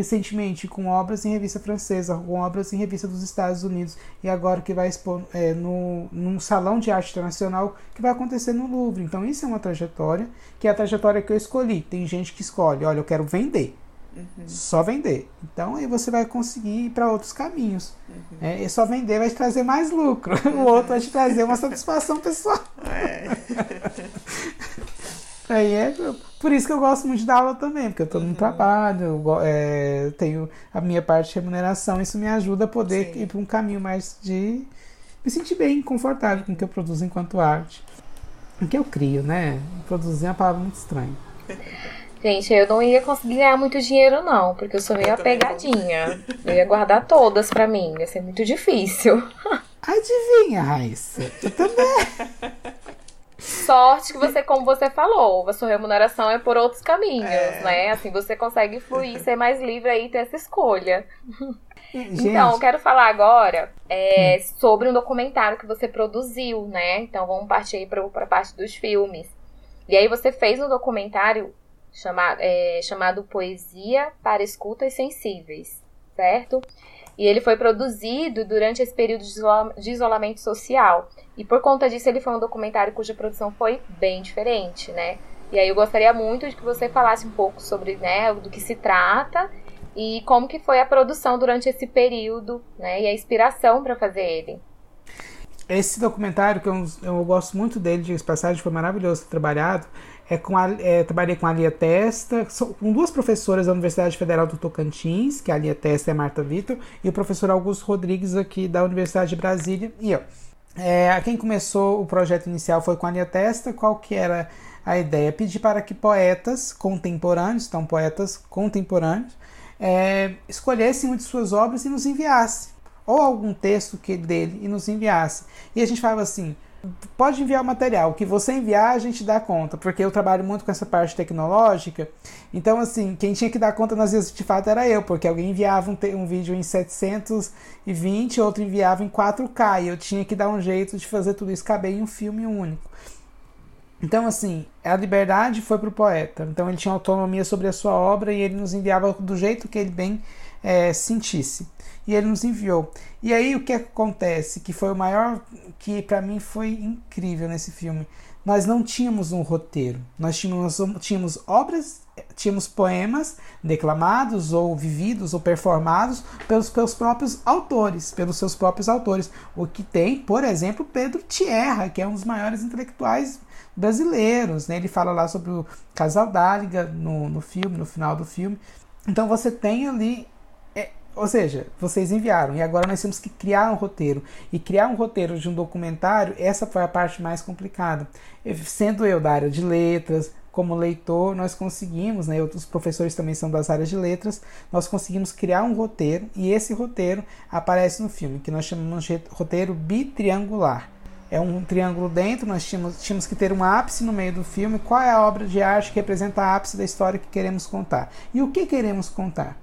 recentemente com obras em revista francesa, com obras em revista dos Estados Unidos e agora que vai expor é, no, num salão de arte internacional que vai acontecer no Louvre. Então isso é uma trajetória que é a trajetória que eu escolhi. Tem gente que escolhe, olha, eu quero vender. Uhum. Só vender. Então aí você vai conseguir ir para outros caminhos. Uhum. É, e só vender vai te trazer mais lucro. Uhum. O outro vai te trazer uma satisfação pessoal. É. Aí é por isso que eu gosto muito de dar aula também, porque eu estou no uhum. trabalho, é, tenho a minha parte de remuneração, isso me ajuda a poder Sim. ir para um caminho mais de me sentir bem, confortável com o que eu produzo enquanto arte. O que eu crio, né? Produzir é uma palavra muito estranha. Gente, eu não ia conseguir ganhar muito dinheiro, não, porque eu sou meio apegadinha. Eu ia guardar todas para mim, ia ser muito difícil. Adivinha, Raíssa? Eu também. Sorte que você, como você falou, a sua remuneração é por outros caminhos, é. né? Assim, você consegue fluir, ser mais livre aí ter essa escolha. Gente. Então, eu quero falar agora é, hum. sobre um documentário que você produziu, né? Então, vamos partir aí para a parte dos filmes. E aí, você fez um documentário chamado, é, chamado Poesia para Escutas Sensíveis, certo? E ele foi produzido durante esse período de isolamento social. E por conta disso, ele foi um documentário cuja produção foi bem diferente, né? E aí eu gostaria muito de que você falasse um pouco sobre né, do que se trata e como que foi a produção durante esse período, né? E a inspiração para fazer ele. Esse documentário, que eu, eu gosto muito dele, de passagem, foi maravilhoso ter trabalhado. É com a, é, trabalhei com a Lia Testa, com duas professoras da Universidade Federal do Tocantins, que é a Lia Testa a Marta Vitor, e o professor Augusto Rodrigues aqui da Universidade de Brasília. E eu. É, quem começou o projeto inicial foi com a Lia Testa. Qual que era a ideia? Pedir para que poetas contemporâneos, então poetas contemporâneos, é, escolhessem uma de suas obras e nos enviassem. Ou algum texto que dele e nos enviasse. E a gente falava assim, pode enviar o material. O que você enviar, a gente dá conta, porque eu trabalho muito com essa parte tecnológica. Então, assim, quem tinha que dar conta nas vezes de fato era eu, porque alguém enviava um, um vídeo em 720, outro enviava em 4K, e eu tinha que dar um jeito de fazer tudo isso caber em um filme único. Então, assim, a liberdade foi para o poeta. Então, ele tinha autonomia sobre a sua obra e ele nos enviava do jeito que ele bem é, sentisse. E ele nos enviou. E aí, o que acontece? Que foi o maior, que para mim foi incrível nesse filme. Nós não tínhamos um roteiro. Nós tínhamos, tínhamos obras, tínhamos poemas declamados ou vividos ou performados pelos, pelos próprios autores, pelos seus próprios autores. O que tem, por exemplo, Pedro Tierra, que é um dos maiores intelectuais brasileiros. Né? Ele fala lá sobre o casal Dáliga no, no filme, no final do filme. Então você tem ali. Ou seja, vocês enviaram e agora nós temos que criar um roteiro. E criar um roteiro de um documentário, essa foi a parte mais complicada. Sendo eu da área de letras, como leitor, nós conseguimos, né, outros professores também são das áreas de letras, nós conseguimos criar um roteiro e esse roteiro aparece no filme, que nós chamamos de roteiro bitriangular é um triângulo dentro, nós tínhamos, tínhamos que ter um ápice no meio do filme. Qual é a obra de arte que representa a ápice da história que queremos contar? E o que queremos contar?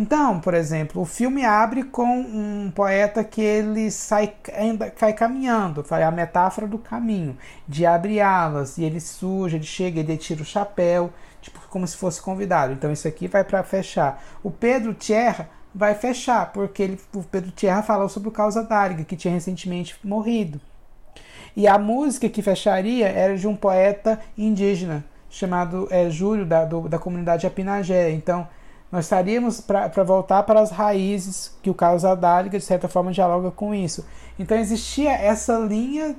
Então, por exemplo, o filme abre com um poeta que ele sai ainda cai caminhando, foi a metáfora do caminho, de abre alas, e ele suja, ele chega, ele tira o chapéu, tipo como se fosse convidado. Então isso aqui vai para fechar. O Pedro Tierra vai fechar, porque ele, o Pedro Tierra falou sobre o Causa Darga, que tinha recentemente morrido. E a música que fecharia era de um poeta indígena chamado é, Júlio, da, do, da comunidade Apinagé. Então, nós estaríamos para voltar para as raízes que o Carlos Adáliga, de certa forma, dialoga com isso. Então, existia essa linha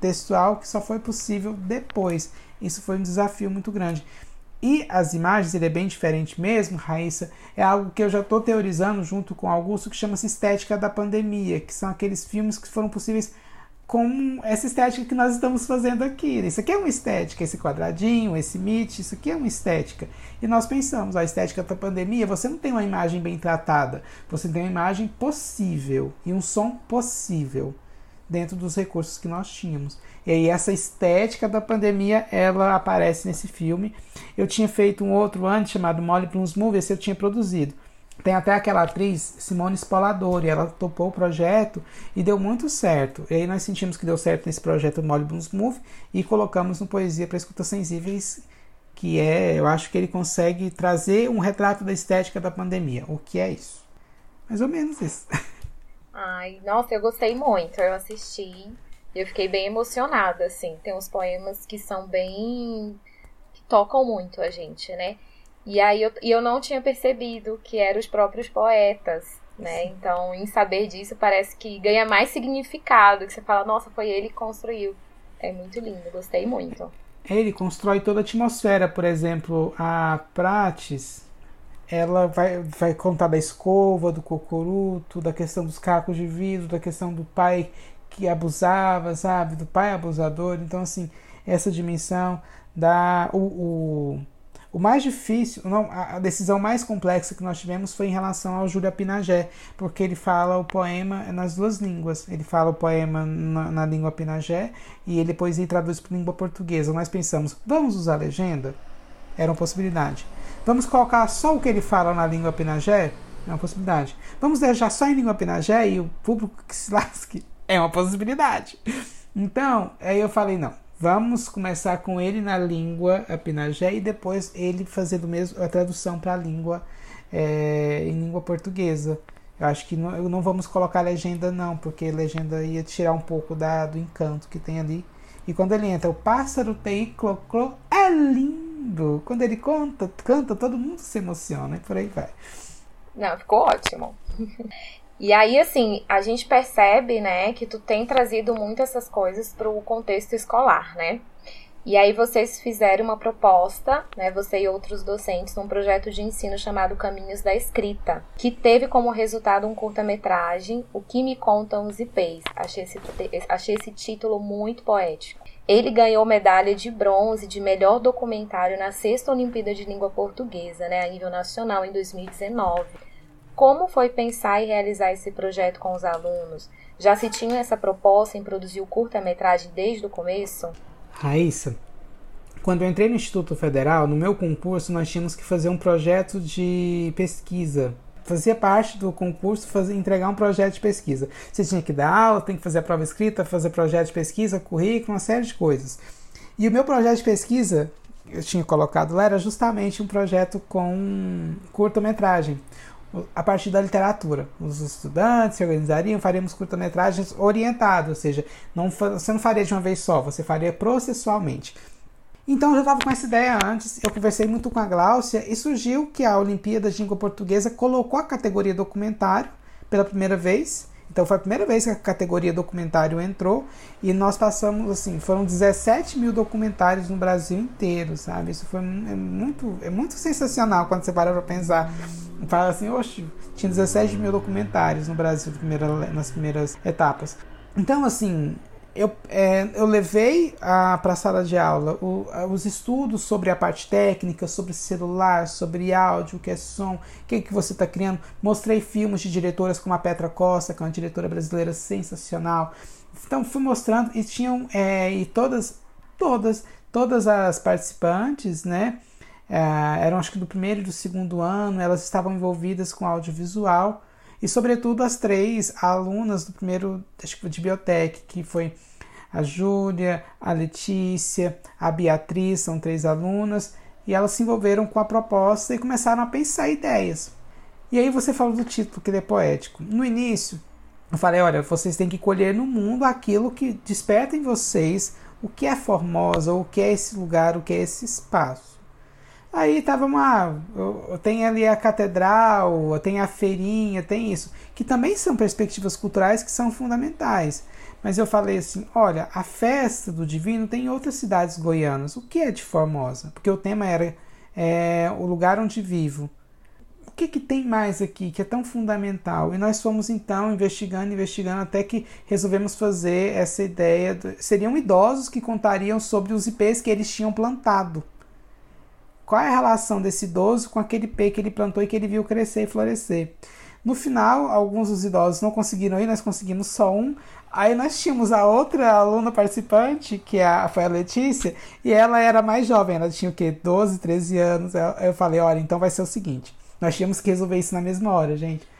textual que só foi possível depois. Isso foi um desafio muito grande. E as imagens, ele é bem diferente mesmo, Raíssa, é algo que eu já estou teorizando junto com Augusto, que chama-se estética da pandemia, que são aqueles filmes que foram possíveis com essa estética que nós estamos fazendo aqui. Isso aqui é uma estética, esse quadradinho, esse mit, isso aqui é uma estética. E nós pensamos, a estética da pandemia, você não tem uma imagem bem tratada, você tem uma imagem possível e um som possível dentro dos recursos que nós tínhamos. E aí essa estética da pandemia, ela aparece nesse filme. Eu tinha feito um outro antes chamado Molly Blues Movie, esse eu tinha produzido. Tem até aquela atriz, Simone Spoladori, ela topou o projeto e deu muito certo. E aí nós sentimos que deu certo nesse projeto Molybden's Move e colocamos no Poesia para Escutas Sensíveis, que é, eu acho que ele consegue trazer um retrato da estética da pandemia. O que é isso? Mais ou menos isso. Ai, nossa, eu gostei muito. Eu assisti e eu fiquei bem emocionada, assim. Tem uns poemas que são bem. que tocam muito a gente, né? E aí eu, e eu não tinha percebido que eram os próprios poetas, né? Então, em saber disso, parece que ganha mais significado, que você fala, nossa, foi ele que construiu. É muito lindo, gostei muito. Ele constrói toda a atmosfera, por exemplo, a Prates, ela vai, vai contar da escova, do cocoruto, da questão dos cacos de vidro, da questão do pai que abusava, sabe? Do pai abusador. Então, assim, essa dimensão da. O, o, o mais difícil, não, a decisão mais complexa que nós tivemos foi em relação ao Júlio Pinagé, porque ele fala o poema nas duas línguas. Ele fala o poema na, na língua Pinagé e ele depois ele traduz para língua portuguesa. Nós pensamos, vamos usar legenda? Era uma possibilidade. Vamos colocar só o que ele fala na língua Pinagé? É uma possibilidade. Vamos deixar só em língua Pinagé e o público que se lasque? É uma possibilidade. Então, aí eu falei, não, Vamos começar com ele na língua apinagé e depois ele fazendo mesmo a tradução para a língua é, em língua portuguesa. Eu acho que não, não vamos colocar legenda não, porque legenda ia tirar um pouco da, do encanto que tem ali. E quando ele entra, o pássaro tem cloclo, é lindo. Quando ele conta, canta, todo mundo se emociona e por aí vai. Não, ficou ótimo. E aí, assim, a gente percebe, né, que tu tem trazido muito essas coisas para o contexto escolar, né? E aí vocês fizeram uma proposta, né, você e outros docentes, num projeto de ensino chamado Caminhos da Escrita, que teve como resultado um curta-metragem, O que me contam os IPs. Achei esse, achei esse título muito poético. Ele ganhou medalha de bronze de melhor documentário na sexta Olimpíada de Língua Portuguesa, né, a nível nacional, em 2019 Como foi pensar e realizar esse projeto com os alunos? Já se tinha essa proposta em produzir o curta-metragem desde o começo? Raíssa, quando eu entrei no Instituto Federal, no meu concurso, nós tínhamos que fazer um projeto de pesquisa. Fazia parte do concurso fazer, entregar um projeto de pesquisa. Você tinha que dar aula, tem que fazer a prova escrita, fazer projeto de pesquisa, currículo, uma série de coisas. E o meu projeto de pesquisa, eu tinha colocado lá, era justamente um projeto com curta-metragem a partir da literatura. Os estudantes se organizariam, faríamos curta-metragens orientados, ou seja, não, você não faria de uma vez só, você faria processualmente. Então eu já estava com essa ideia antes, eu conversei muito com a Gláucia e surgiu que a Olimpíada de Língua Portuguesa colocou a categoria documentário pela primeira vez. Então foi a primeira vez que a categoria documentário entrou e nós passamos assim, foram 17 mil documentários no Brasil inteiro, sabe? Isso foi é muito, é muito sensacional quando você para para pensar. Fala assim, oxe, tinha 17 mil documentários no Brasil nas primeiras etapas. Então, assim, eu, é, eu levei para a sala de aula o, os estudos sobre a parte técnica, sobre celular, sobre áudio, o que é som, o que, que você está criando. Mostrei filmes de diretoras como a Petra Costa, que é uma diretora brasileira sensacional. Então fui mostrando e tinham é, e todas, todas, todas as participantes, né? É, eram acho que do primeiro e do segundo ano, elas estavam envolvidas com audiovisual e sobretudo as três alunas do primeiro, acho que de biotech, que foi a Júlia, a Letícia, a Beatriz, são três alunas, e elas se envolveram com a proposta e começaram a pensar ideias. E aí você falou do título, que ele é poético. No início, eu falei, olha, vocês têm que colher no mundo aquilo que desperta em vocês o que é Formosa, o que é esse lugar, o que é esse espaço. Aí tava uma. Tem ali a catedral, tem a feirinha, tem isso. Que também são perspectivas culturais que são fundamentais. Mas eu falei assim: olha, a festa do divino tem em outras cidades goianas. O que é de Formosa? Porque o tema era é, o lugar onde vivo. O que, que tem mais aqui que é tão fundamental? E nós fomos então investigando, investigando, até que resolvemos fazer essa ideia. Seriam idosos que contariam sobre os ipês que eles tinham plantado qual é a relação desse idoso com aquele pé que ele plantou e que ele viu crescer e florescer. No final, alguns dos idosos não conseguiram ir, nós conseguimos só um. Aí nós tínhamos a outra aluna participante, que é a, foi a Letícia, e ela era mais jovem, ela tinha o quê? 12, 13 anos. Eu falei, olha, então vai ser o seguinte, nós tínhamos que resolver isso na mesma hora, gente.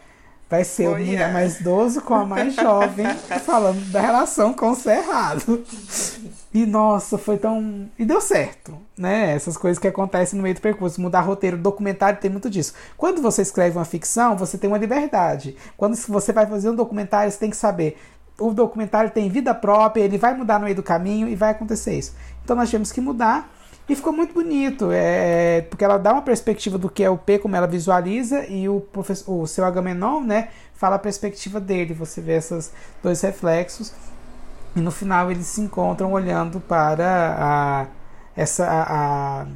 Vai ser o yeah. mais idoso com a mais jovem, falando da relação com o cerrado. E nossa, foi tão. E deu certo, né? Essas coisas que acontecem no meio do percurso. Mudar roteiro, documentário tem muito disso. Quando você escreve uma ficção, você tem uma liberdade. Quando você vai fazer um documentário, você tem que saber. O documentário tem vida própria, ele vai mudar no meio do caminho e vai acontecer isso. Então nós tivemos que mudar e ficou muito bonito, é, porque ela dá uma perspectiva do que é o P, como ela visualiza, e o, professor, o seu Agamenon né, fala a perspectiva dele. Você vê esses dois reflexos, e no final eles se encontram olhando para a, essa, a, a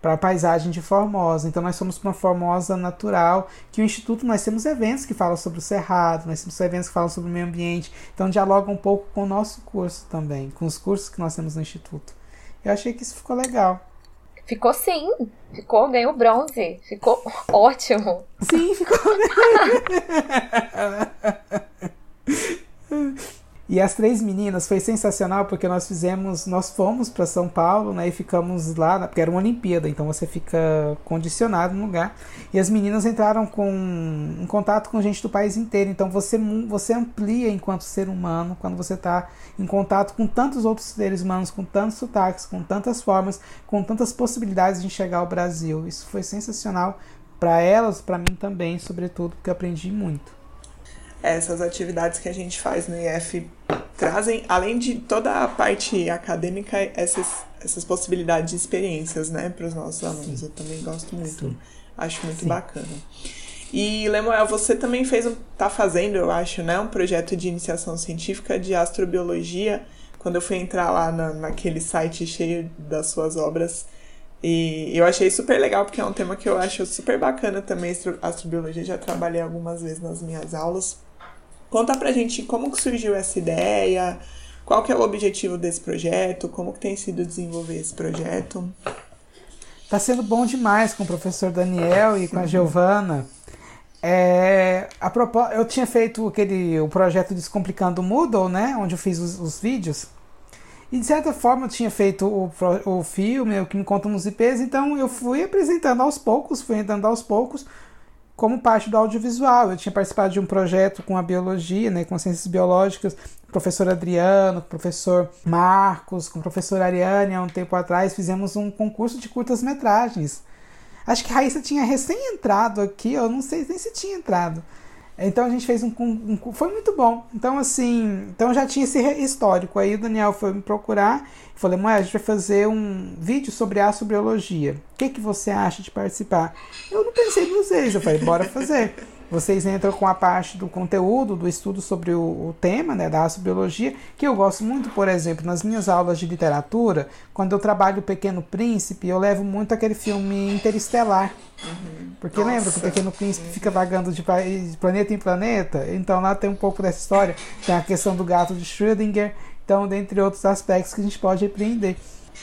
para a paisagem de Formosa. Então nós somos uma Formosa natural, que o Instituto nós temos eventos que falam sobre o cerrado, nós temos eventos que falam sobre o meio ambiente, então dialoga um pouco com o nosso curso também, com os cursos que nós temos no Instituto. Eu achei que isso ficou legal. Ficou sim. Ficou, ganhou bronze. Ficou ótimo. Sim, ficou. E as três meninas foi sensacional porque nós fizemos, nós fomos para São Paulo, né, e ficamos lá, porque era uma Olimpíada, então você fica condicionado no lugar. E as meninas entraram com em contato com gente do país inteiro, então você você amplia enquanto ser humano quando você está em contato com tantos outros seres humanos, com tantos sotaques, com tantas formas, com tantas possibilidades de enxergar ao Brasil. Isso foi sensacional para elas, para mim também, sobretudo, porque eu aprendi muito essas atividades que a gente faz no IF trazem, além de toda a parte acadêmica, essas, essas possibilidades de experiências, né, para os nossos alunos. Eu também gosto muito, Sim. acho muito Sim. bacana. E, Lemuel, você também fez, tá fazendo, eu acho, né, um projeto de iniciação científica de astrobiologia. Quando eu fui entrar lá na, naquele site cheio das suas obras, e eu achei super legal, porque é um tema que eu acho super bacana também, astrobiologia. Já trabalhei algumas vezes nas minhas aulas. Conta pra gente como que surgiu essa ideia, qual que é o objetivo desse projeto, como que tem sido desenvolver esse projeto. Tá sendo bom demais com o professor Daniel e com a Giovana. É, a propó eu tinha feito aquele o projeto Descomplicando o Moodle, né? Onde eu fiz os, os vídeos. E de certa forma eu tinha feito o, o filme, o que me contam nos IPs, então eu fui apresentando aos poucos, fui entrando aos poucos como parte do audiovisual. Eu tinha participado de um projeto com a biologia, né, com as ciências biológicas, com o professor Adriano, com o professor Marcos, com o professor Ariane, há um tempo atrás, fizemos um concurso de curtas-metragens. Acho que Raíssa tinha recém entrado aqui, eu não sei nem se tinha entrado. Então a gente fez um, um, um, Foi muito bom. Então, assim. Então já tinha esse histórico. Aí o Daniel foi me procurar falei, mãe, a gente vai fazer um vídeo sobre astrobiologia. O que, que você acha de participar? Eu não pensei duas vezes. Eu falei, bora fazer. Vocês entram com a parte do conteúdo, do estudo sobre o, o, tema né, da astrobiologia, que eu gosto muito, por exemplo, nas minhas aulas de literatura, quando eu trabalho o Pequeno Príncipe, eu levo muito aquele filme Interestelar. Uhum. Porque Nossa. lembra que o Pequeno Príncipe uhum. fica vagando de, planeta em planeta? Então lá tem um pouco dessa história. Tem a questão do gato de Schrödinger, então, dentre outros aspectos que a gente pode repreender.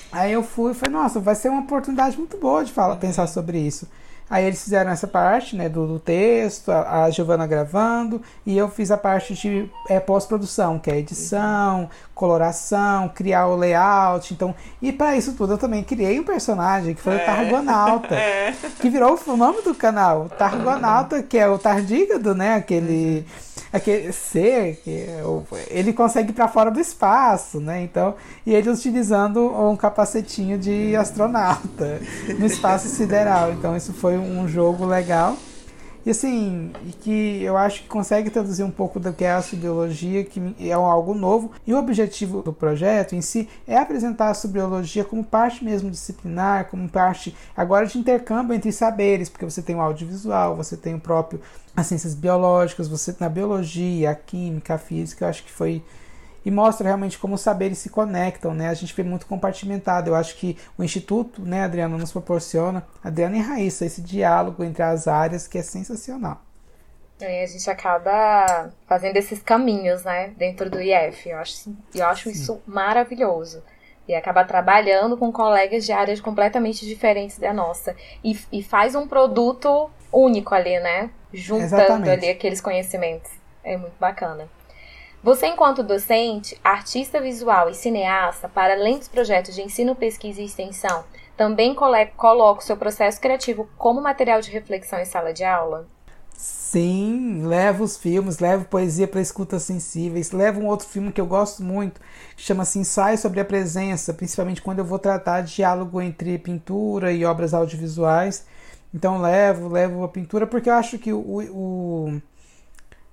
Aí eu fui e falei, nossa, vai ser uma oportunidade muito boa de falar, pensar sobre isso. Aí eles fizeram essa parte né, do, do texto, a, a Giovana gravando, e eu fiz a parte de é, pós-produção, que é edição, coloração, criar o layout. Então, e para isso tudo eu também criei um personagem que foi é. o Targonauta, é. que virou o nome do canal. Targonauta, que é o tardígado, né? Aquele. Uhum aquele ser que é ele consegue ir para fora do espaço, né? Então, e ele utilizando um capacetinho de astronauta no espaço sideral. Então, isso foi um jogo legal. E assim, que eu acho que consegue traduzir um pouco do que é a astrobiologia, que é algo novo. E o objetivo do projeto em si é apresentar a astrobiologia como parte mesmo disciplinar, como parte agora de intercâmbio entre saberes, porque você tem o audiovisual, você tem o próprio as ciências biológicas, você tem a biologia, a química, a física, eu acho que foi e mostra realmente como os saberes se conectam, né? A gente vê muito compartimentado. Eu acho que o Instituto, né, Adriana, nos proporciona, Adriana e Raíssa, esse diálogo entre as áreas que é sensacional. É, a gente acaba fazendo esses caminhos, né, dentro do IF. Eu acho, eu acho isso maravilhoso. E acaba trabalhando com colegas de áreas completamente diferentes da nossa. E, e faz um produto único ali, né? Juntando Exatamente. ali aqueles conhecimentos. É muito bacana. Você, enquanto docente, artista visual e cineasta, para além dos projetos de ensino, pesquisa e extensão, também coloca o seu processo criativo como material de reflexão em sala de aula? Sim, levo os filmes, levo poesia para escutas sensíveis, levo um outro filme que eu gosto muito, que chama-se Ensaio sobre a Presença, principalmente quando eu vou tratar de diálogo entre pintura e obras audiovisuais. Então levo, levo a pintura, porque eu acho que o, o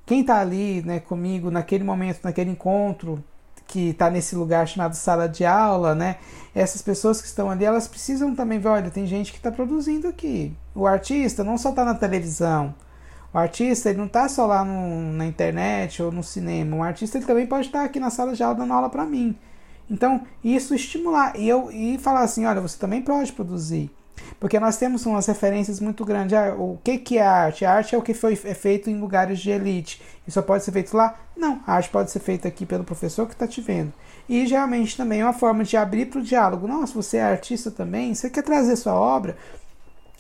quem está ali né, comigo naquele momento, naquele encontro, que está nesse lugar chamado sala de aula, né? Essas pessoas que estão ali, elas precisam também ver, olha, tem gente que está produzindo aqui. O artista não só está na televisão. O artista ele não está só lá no, na internet ou no cinema. O artista ele também pode estar tá aqui na sala de aula dando aula para mim. Então, isso estimular e eu e falar assim, olha, você também pode produzir. Porque nós temos umas referências muito grandes. Ah, o que, que é arte? A arte é o que foi é feito em lugares de elite. E só pode ser feito lá? Não. A arte pode ser feita aqui pelo professor que está te vendo. E geralmente também é uma forma de abrir para o diálogo. Nossa, você é artista também? Você quer trazer sua obra?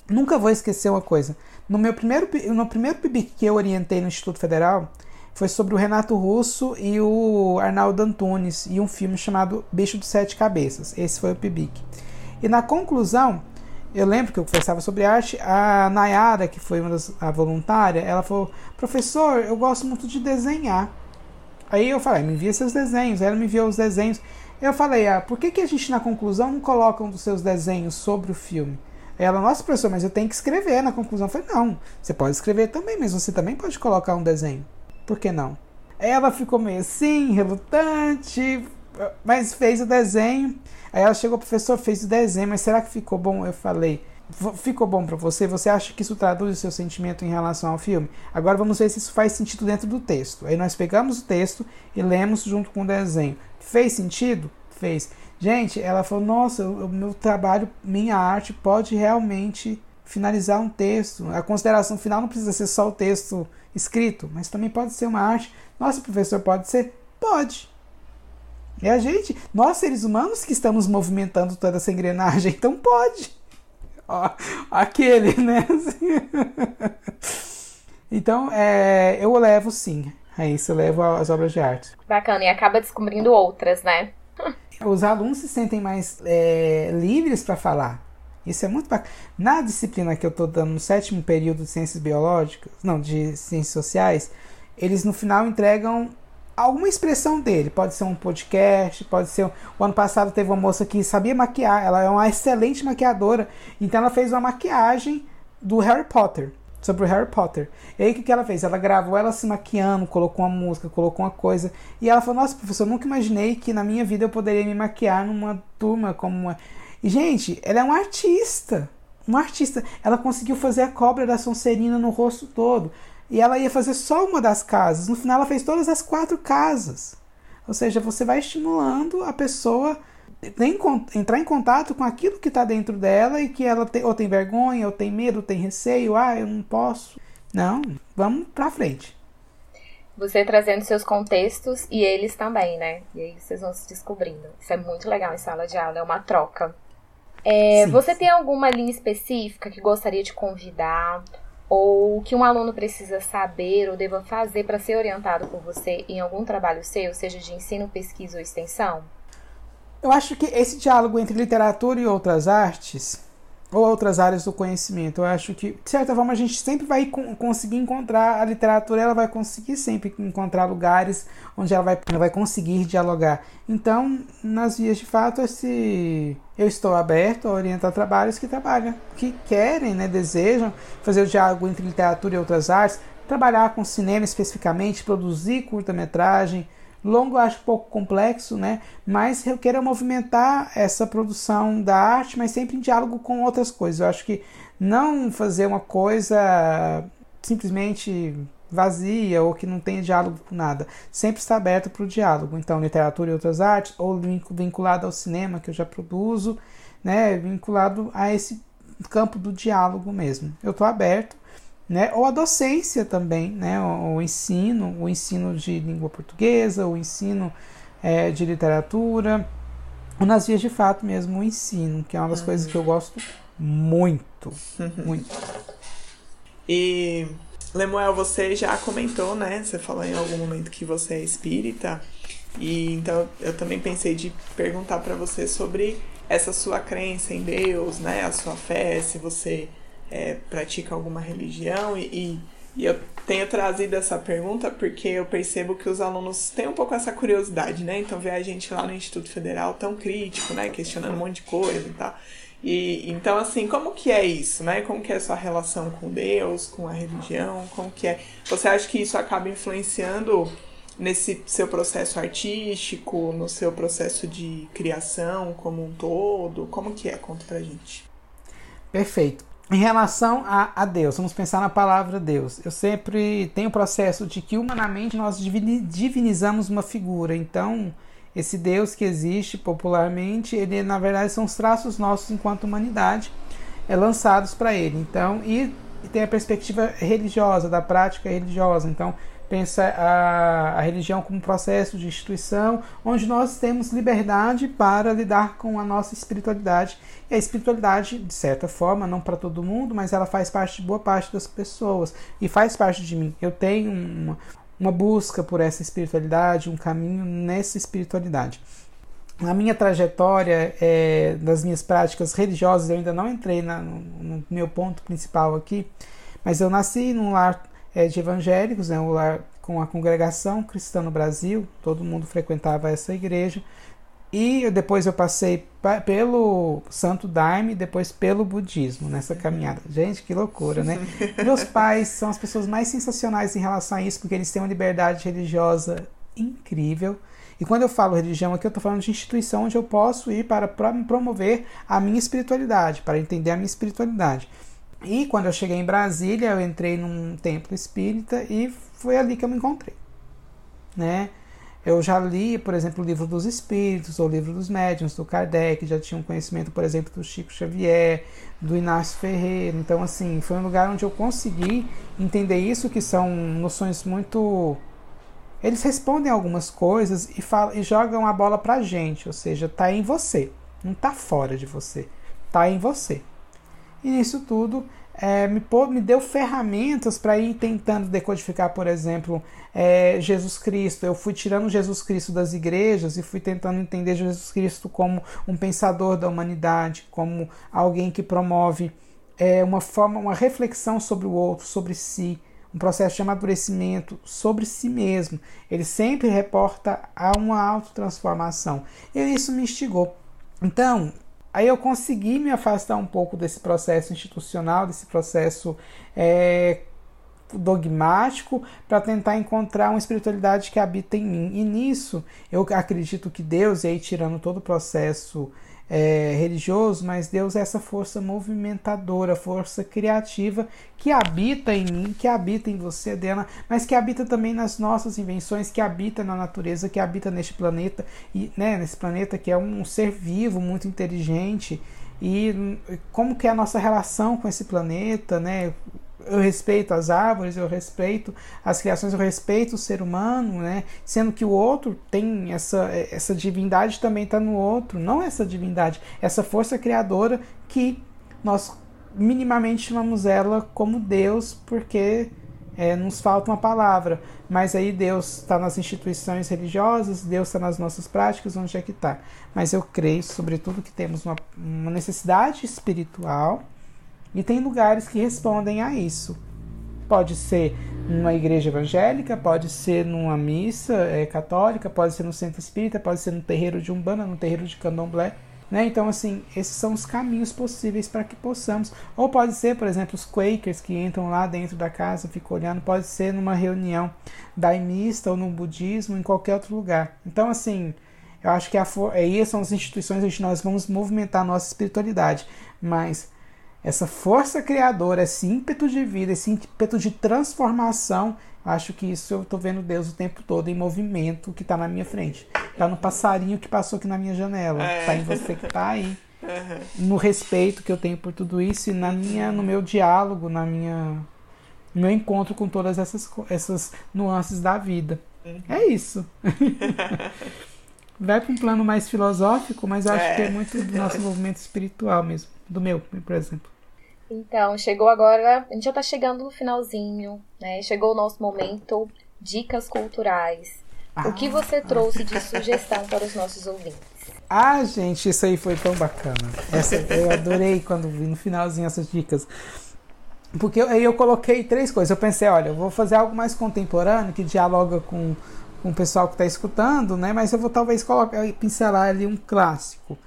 Nunca vou esquecer uma coisa. No meu primeiro, no primeiro PIBIC que eu orientei no Instituto Federal, foi sobre o Renato Russo e o Arnaldo Antunes e um filme chamado Bicho de Sete Cabeças. Esse foi o PIBIC. E na conclusão, eu lembro que eu conversava sobre arte, a Nayara, que foi uma das a voluntária, ela falou: "Professor, eu gosto muito de desenhar". Aí eu falei: "Me envia seus desenhos". Aí ela me enviou os desenhos. Eu falei: "Ah, por que que a gente na conclusão não coloca um dos seus desenhos sobre o filme?" Ela: "Nossa, professor, mas eu tenho que escrever na conclusão". Eu falei: "Não, você pode escrever também, mas você também pode colocar um desenho. Por que não?" Ela ficou meio assim, relutante, mas fez o desenho. Aí ela chegou, professor, fez o desenho, mas será que ficou bom? Eu falei, ficou bom para você? Você acha que isso traduz o seu sentimento em relação ao filme? Agora vamos ver se isso faz sentido dentro do texto. Aí nós pegamos o texto e lemos junto com o desenho. Fez sentido? Fez. Gente, ela falou: Nossa, o meu trabalho, minha arte pode realmente finalizar um texto. A consideração final não precisa ser só o texto escrito, mas também pode ser uma arte. Nossa, professor, pode ser? Pode. É a gente, nós seres humanos que estamos movimentando toda essa engrenagem, então pode. Ó, aquele, né? Então, é, eu levo sim. É isso, eu levo as obras de arte. Bacana, e acaba descobrindo outras, né? Os alunos se sentem mais é, livres para falar. Isso é muito bacana. Na disciplina que eu estou dando no sétimo período de ciências biológicas, não, de ciências sociais, eles no final entregam alguma expressão dele. Pode ser um podcast, pode ser. O ano passado teve uma moça que sabia maquiar, ela é uma excelente maquiadora, então ela fez uma maquiagem do Harry Potter. Sobre o Harry Potter. E aí o que, ela fez? Ela gravou ela se maquiando, colocou uma música, colocou uma coisa. E ela falou: Nossa, professor, eu nunca imaginei que na minha vida eu poderia me maquiar numa turma como uma. E, gente, ela é uma artista. Uma artista. Ela conseguiu fazer a cobra da Sonserina no rosto todo. E ela ia fazer só uma das casas. No final, ela fez todas as quatro casas. Ou seja, você vai estimulando a pessoa a entrar em contato com aquilo que está dentro dela e que ela tem, ou tem vergonha, ou tem medo, ou tem receio. Ah, eu não posso. Não, vamos para frente. Você trazendo seus contextos e eles também, né? E aí vocês vão se descobrindo. Isso é muito legal em sala de aula, é uma troca. É, você tem alguma linha específica que gostaria de convidar? Ou que um aluno precisa saber ou deva fazer para ser orientado por você em algum trabalho seu, seja de ensino, pesquisa ou extensão? Eu acho que esse diálogo entre literatura e outras artes ou outras áreas do conhecimento. Eu acho que, de certa forma, a gente sempre vai conseguir encontrar a literatura, ela vai conseguir sempre encontrar lugares onde ela vai, ela vai conseguir dialogar. Então, nas vias de fato, esse eu estou aberto a orientar trabalhos que trabalham, que querem, né, desejam fazer o diálogo entre literatura e outras artes, trabalhar com cinema especificamente, produzir curta-metragem, Longo eu acho pouco complexo, né? Mas eu quero movimentar essa produção da arte, mas sempre em diálogo com outras coisas. Eu acho que não fazer uma coisa simplesmente vazia ou que não tenha diálogo com nada. Sempre está aberto para o diálogo. Então, literatura e outras artes, ou vinculado ao cinema que eu já produzo, né? Vinculado a esse campo do diálogo mesmo. Eu estou aberto né? Ou a docência também, né? O, o ensino, o ensino de língua portuguesa, o ensino é, de literatura, ou nas vias de fato mesmo, o ensino, que é uma das uhum. coisas que eu gosto muito, muito. E Lemuel, você já comentou, né? Você falou em algum momento que você é espírita. E então eu também pensei de perguntar para você sobre essa sua crença em Deus, né? A sua fé, se você é, pratica alguma religião e, e eu tenho trazido essa pergunta porque eu percebo que os alunos têm um pouco essa curiosidade, né? Então ver a gente lá no Instituto Federal tão crítico, né? Questionando um monte de coisa e tal. E então assim, como que é isso, né? Como que é a sua relação com Deus, com a religião? Como que é? Você acha que isso acaba influenciando nesse seu processo artístico, no seu processo de criação como um todo? Como que é? Conta pra gente. Perfeito. Em relação a, a, Deus, vamos pensar na palavra Deus. Eu sempre tenho o processo de que humanamente nós divinizamos uma figura. Então, esse Deus que existe popularmente, ele na verdade são os traços nossos enquanto humanidade é, lançados para ele. Então, e, e tem a perspectiva religiosa, da prática religiosa. Então, pensa a, a religião como um processo de instituição onde nós temos liberdade para lidar com a nossa espiritualidade. E a espiritualidade, de certa forma, não para todo mundo, mas ela faz parte de boa parte das pessoas e faz parte de mim. Eu tenho uma, uma busca por essa espiritualidade, um caminho nessa espiritualidade. Na minha trajetória é, das minhas práticas religiosas, eu ainda não entrei na, no, no meu ponto principal aqui, mas eu nasci num lar é, de evangélicos, né, com a congregação cristã no Brasil, todo mundo frequentava essa igreja. E depois eu passei pelo Santo Daime, depois pelo budismo nessa caminhada. Gente, que loucura, né? Meus pais são as pessoas mais sensacionais em relação a isso, porque eles têm uma liberdade religiosa incrível. E quando eu falo religião aqui, eu estou falando de instituição onde eu posso ir para promover a minha espiritualidade, para entender a minha espiritualidade. E quando eu cheguei em Brasília, eu entrei num templo espírita e foi ali que eu me encontrei. Né? Eu já li, por exemplo, o livro dos espíritos, ou o livro dos médiuns, do Kardec, já tinha um conhecimento, por exemplo, do Chico Xavier, do Inácio Ferreira. Então, assim, foi um lugar onde eu consegui entender isso, que são noções muito. Eles respondem algumas coisas e, falam, e jogam a bola pra gente, ou seja, tá em você, não tá fora de você, tá em você. E nisso tudo é, me, pô, me deu ferramentas para ir tentando decodificar, por exemplo, é, Jesus Cristo. Eu fui tirando Jesus Cristo das igrejas e fui tentando entender Jesus Cristo como um pensador da humanidade, como alguém que promove é, uma forma, uma reflexão sobre o outro, sobre si, um processo de amadurecimento sobre si mesmo. Ele sempre reporta a uma autotransformação. E isso me instigou. Então, Aí eu consegui me afastar um pouco desse processo institucional, desse processo é, dogmático, para tentar encontrar uma espiritualidade que habita em mim. E nisso eu acredito que Deus, e aí tirando todo o processo é, religioso, mas Deus é essa força movimentadora, força criativa que habita em mim, que habita em você, Adriana, mas que habita também nas nossas invenções, que habita na natureza, que habita neste planeta, e né, nesse planeta que é um ser vivo, muito inteligente. E como que é a nossa relação com esse planeta, né? Eu respeito as árvores, eu respeito as criações, eu respeito o ser humano, né? Sendo que o outro tem essa, essa divindade também está no outro, não essa divindade, essa força criadora que nós minimamente chamamos ela como Deus, porque é, nos falta uma palavra. Mas aí Deus está nas instituições religiosas, Deus está nas nossas práticas, onde é que está? Mas eu creio, sobretudo, que temos uma, uma necessidade espiritual e tem lugares que respondem a isso. Pode ser numa igreja evangélica, pode ser numa missa é, católica, pode ser no centro espírita, pode ser no terreiro de Umbanda, no terreiro de Candomblé. Né? Então, assim, esses são os caminhos possíveis para que possamos. Ou pode ser, por exemplo, os Quakers que entram lá dentro da casa, ficam olhando, pode ser numa reunião daimista ou no budismo, em qualquer outro lugar. Então, assim, eu acho que a aí são as instituições onde nós vamos movimentar a nossa espiritualidade. Mas essa força criadora, esse ímpeto de vida, esse ímpeto de transformação, acho que isso eu estou vendo Deus o tempo todo em movimento que está na minha frente. Está no passarinho que passou aqui na minha janela. Está é. em você que está aí. No respeito que eu tenho por tudo isso e na minha, no meu diálogo, na minha, no meu encontro com todas essas, essas nuances da vida. Uhum. É isso. Vai para um plano mais filosófico, mas acho é. que é muito do nosso movimento espiritual mesmo. Do meu, por exemplo. Então, chegou agora, a gente já tá chegando no finalzinho, né? Chegou o nosso momento dicas culturais. Ah, o que você trouxe de sugestão para os nossos ouvintes? Ah, gente, isso aí foi tão bacana. Essa, eu adorei quando vi no finalzinho essas dicas. Porque aí eu, eu coloquei três coisas. Eu pensei, olha, eu vou fazer algo mais contemporâneo que dialoga com, com o pessoal que está escutando, né? Mas eu vou talvez colocar, pincelar ali um clássico.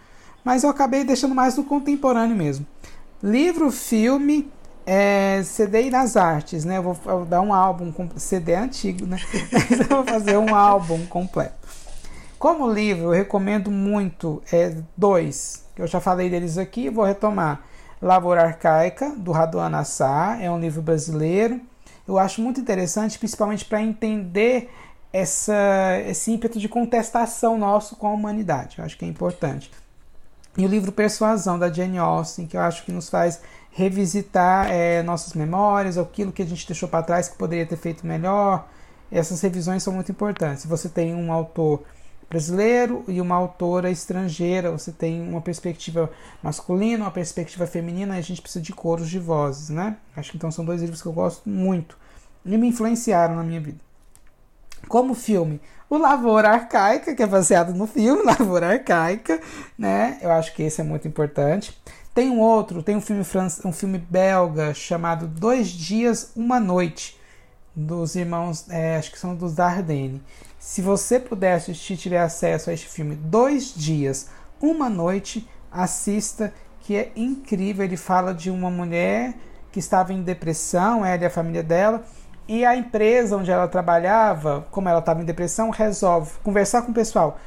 Mas eu acabei deixando mais no contemporâneo mesmo. Livro, filme, é, CD e nas artes, né? Eu vou, eu vou dar um álbum, CD é antigo, né? Eu vou fazer um álbum completo. Como livro, eu recomendo muito é, dois, que eu já falei deles aqui, vou retomar. Lavoura Arcaica, do Raduan Assar, é um livro brasileiro. Eu acho muito interessante, principalmente para entender essa, esse ímpeto de contestação nosso com a humanidade. Eu acho que é importante. E o livro Persuasão, da Jane Austen, que eu acho que nos faz revisitar é, nossas memórias, aquilo que a gente deixou para trás que poderia ter feito melhor. Essas revisões são muito importantes. Se você tem um autor brasileiro e uma autora estrangeira, você tem uma perspectiva masculina, uma perspectiva feminina, a gente precisa de coros de vozes, né? Acho que então são dois livros que eu gosto muito e me influenciaram na minha vida. Como filme, o Lavoura Arcaica, que é baseado no filme Lavoura Arcaica, né? Eu acho que esse é muito importante. Tem um outro, tem um filme um filme belga chamado Dois Dias, Uma Noite, dos irmãos, é, acho que são dos Dardenne. Se você puder assistir, tiver acesso a este filme, Dois Dias, Uma Noite, assista, que é incrível. Ele fala de uma mulher que estava em depressão, ela e a família dela, e a empresa onde ela trabalhava, como ela estava em depressão, resolve conversar com o pessoal,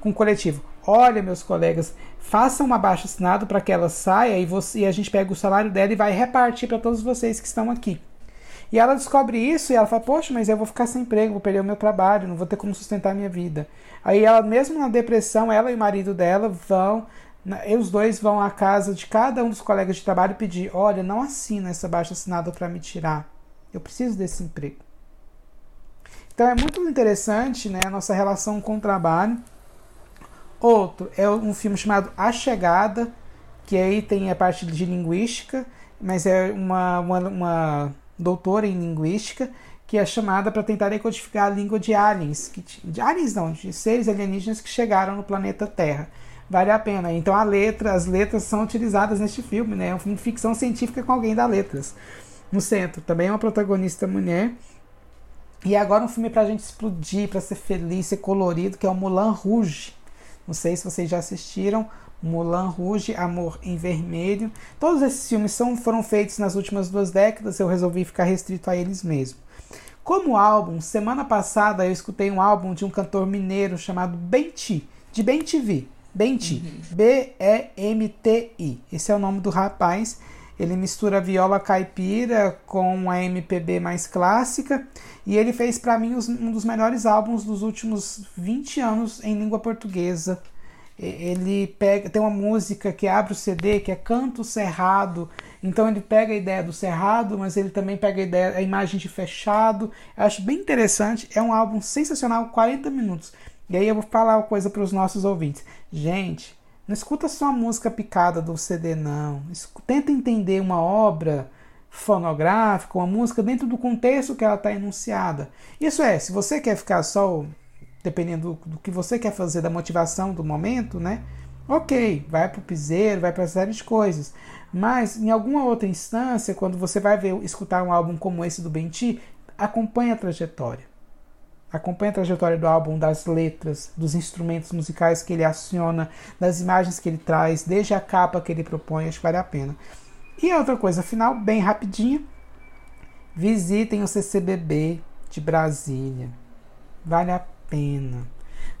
com o coletivo. Olha, meus colegas, faça uma baixa assinado para que ela saia e, você, e a gente pega o salário dela e vai repartir para todos vocês que estão aqui. E ela descobre isso e ela fala: Poxa, mas eu vou ficar sem emprego, vou perder o meu trabalho, não vou ter como sustentar a minha vida. Aí ela, mesmo na depressão, ela e o marido dela vão, os dois vão à casa de cada um dos colegas de trabalho pedir: Olha, não assina essa baixa assinada para me tirar. Eu preciso desse emprego. Então é muito interessante né, a nossa relação com o trabalho. Outro é um filme chamado A Chegada, que aí tem a parte de linguística, mas é uma, uma, uma doutora em linguística que é chamada para tentar decodificar a língua de aliens, que, de aliens não, de seres alienígenas que chegaram no planeta Terra. Vale a pena. Então a letra, as letras são utilizadas neste filme, né? É um filme de ficção científica com alguém da letras no centro. Também é uma protagonista mulher. E agora um filme para a gente explodir, para ser feliz, ser colorido, que é o Mulan Rouge. Não sei se vocês já assistiram. Mulan Rouge, Amor em Vermelho. Todos esses filmes são, foram feitos nas últimas duas décadas, eu resolvi ficar restrito a eles mesmo. Como álbum, semana passada eu escutei um álbum de um cantor mineiro chamado Benti, de Bentivi. Benti, uhum. B-E-M-T-I. Esse é o nome do rapaz. Ele mistura viola caipira com a MPB mais clássica e ele fez para mim um dos melhores álbuns dos últimos 20 anos em língua portuguesa. Ele pega, tem uma música que abre o CD que é Canto Cerrado. Então ele pega a ideia do cerrado, mas ele também pega a ideia, a imagem de fechado. Eu acho bem interessante. É um álbum sensacional, 40 minutos. E aí eu vou falar uma coisa para os nossos ouvintes. Gente, não escuta só a música picada do CD, não. Tenta entender uma obra fonográfica, uma música dentro do contexto que ela está enunciada. Isso é, se você quer ficar só, dependendo do, que você quer fazer, da motivação do momento, né? Ok, vai para o piseiro, vai para série de coisas. Mas em alguma outra instância, quando você vai ver, escutar um álbum como esse do Benti, acompanhe a trajetória. Acompanhe a trajetória do álbum, das letras, dos instrumentos musicais que ele aciona, das imagens que ele traz, desde a capa que ele propõe, acho que vale a pena. E outra coisa final, bem rapidinho, visitem o CCBB de Brasília. Vale a pena.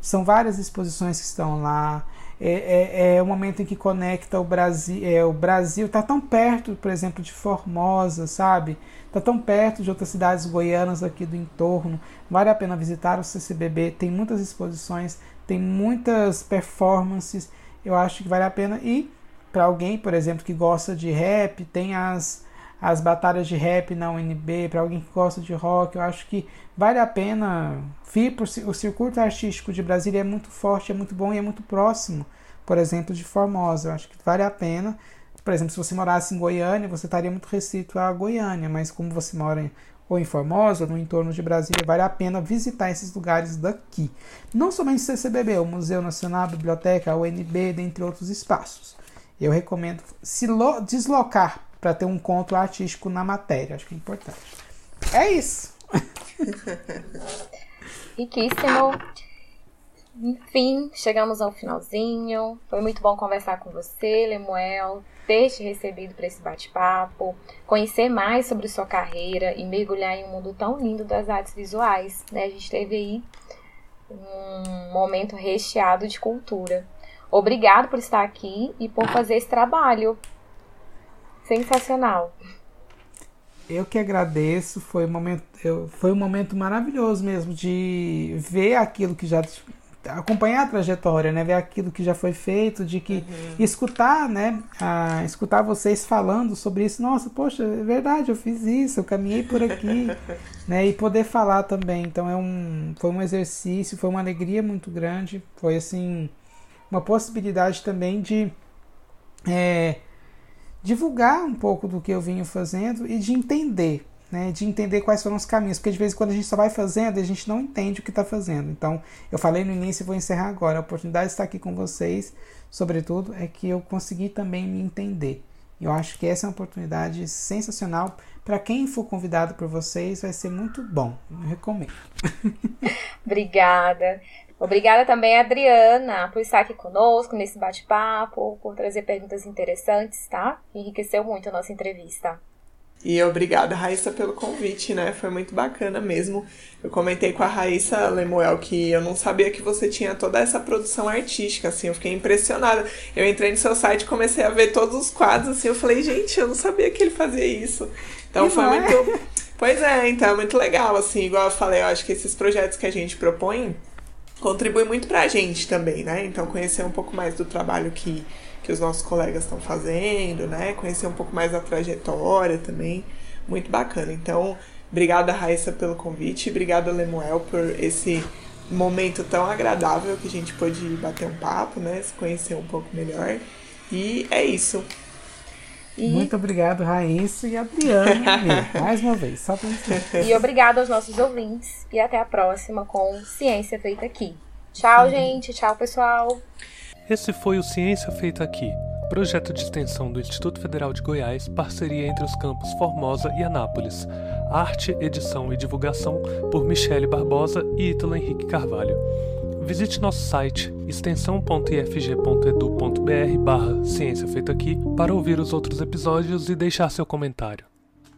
São várias exposições que estão lá. É, é, é o momento em que conecta o Brasil. É, o Brasil está tão perto, por exemplo, de Formosa, sabe? Está tão perto de outras cidades goianas aqui do entorno. Vale a pena visitar o CCBB. Tem muitas exposições, tem muitas performances. Eu acho que vale a pena. E para alguém, por exemplo, que gosta de rap, tem as, as batalhas de rap na UNB. Para alguém que gosta de rock, eu acho que vale a pena vir o circuito artístico de Brasília é muito forte, é muito bom e é muito próximo, por exemplo, de Formosa. Eu acho que vale a pena. Por exemplo, se você morasse em Goiânia, você estaria muito restrito a Goiânia, mas como você mora em, ou em Formosa, no entorno de Brasília, vale a pena visitar esses lugares daqui. Não somente o CCBB, o Museu Nacional, a Biblioteca, a UNB, dentre outros espaços. Eu recomendo se deslocar para ter um encontro artístico na matéria, acho que é importante. É isso. Riquíssimo. Enfim, chegamos ao finalzinho. Foi muito bom conversar com você, Lemuel, ter te recebido para esse bate-papo, conhecer mais sobre sua carreira e mergulhar em um mundo tão lindo das artes visuais. Né? A gente teve aí um momento recheado de cultura. Obrigado por estar aqui e por fazer esse trabalho. Sensacional. Eu que agradeço, foi um momento, eu, foi um momento maravilhoso mesmo de ver aquilo que já acompanhar a trajetória, né, ver aquilo que já foi feito, de que uhum. escutar, né, escutar vocês falando sobre isso. Nossa, poxa, é verdade, eu fiz isso, eu caminhei por aqui, né, e poder falar também. Então é um, foi um exercício, foi uma alegria muito grande, foi assim uma possibilidade também de é, divulgar um pouco do que eu vinha fazendo e de entender, né, de entender quais foram os caminhos, porque de vez em quando a gente só vai fazendo e a gente não entende o que está fazendo. Então, eu falei no início e vou encerrar agora. A oportunidade de estar aqui com vocês, sobretudo, é que eu consegui também me entender. Eu acho que essa é uma oportunidade sensacional. Para quem for convidado por vocês, vai ser muito bom. Eu recomendo. Obrigada. Obrigada também, Adriana, por estar aqui conosco nesse bate-papo, por trazer perguntas interessantes, tá? Enriqueceu muito a nossa entrevista. E obrigada, Raíssa, pelo convite, né? Foi muito bacana mesmo. Eu comentei com a Raíssa Lemuel que eu não sabia que você tinha toda essa produção artística, assim, eu fiquei impressionada. Eu entrei no seu site comecei a ver todos os quadros, assim, eu falei, gente, eu não sabia que ele fazia isso. Então e foi é? muito. Pois é, então é muito legal, assim, igual eu falei, eu acho que esses projetos que a gente propõe contribui muito para a gente também, né? Então, conhecer um pouco mais do trabalho que, que os nossos colegas estão fazendo, né? Conhecer um pouco mais da trajetória também, muito bacana. Então, obrigada, Raíssa, pelo convite, obrigada, Lemuel, por esse momento tão agradável que a gente pôde bater um papo, né? Se conhecer um pouco melhor. E é isso. E... Muito obrigado, Raíssa e Adriana, mais uma vez, só pra E obrigado aos nossos ouvintes. E até a próxima com Ciência Feita Aqui. Tchau, gente. Tchau, pessoal. Esse foi o Ciência Feita Aqui, projeto de extensão do Instituto Federal de Goiás, parceria entre os campos Formosa e Anápolis. Arte, edição e divulgação por Michele Barbosa e Ítalo Henrique Carvalho. Visite nosso site extensão.ifg.edu.br barra Ciência Feita Aqui para ouvir os outros episódios e deixar seu comentário.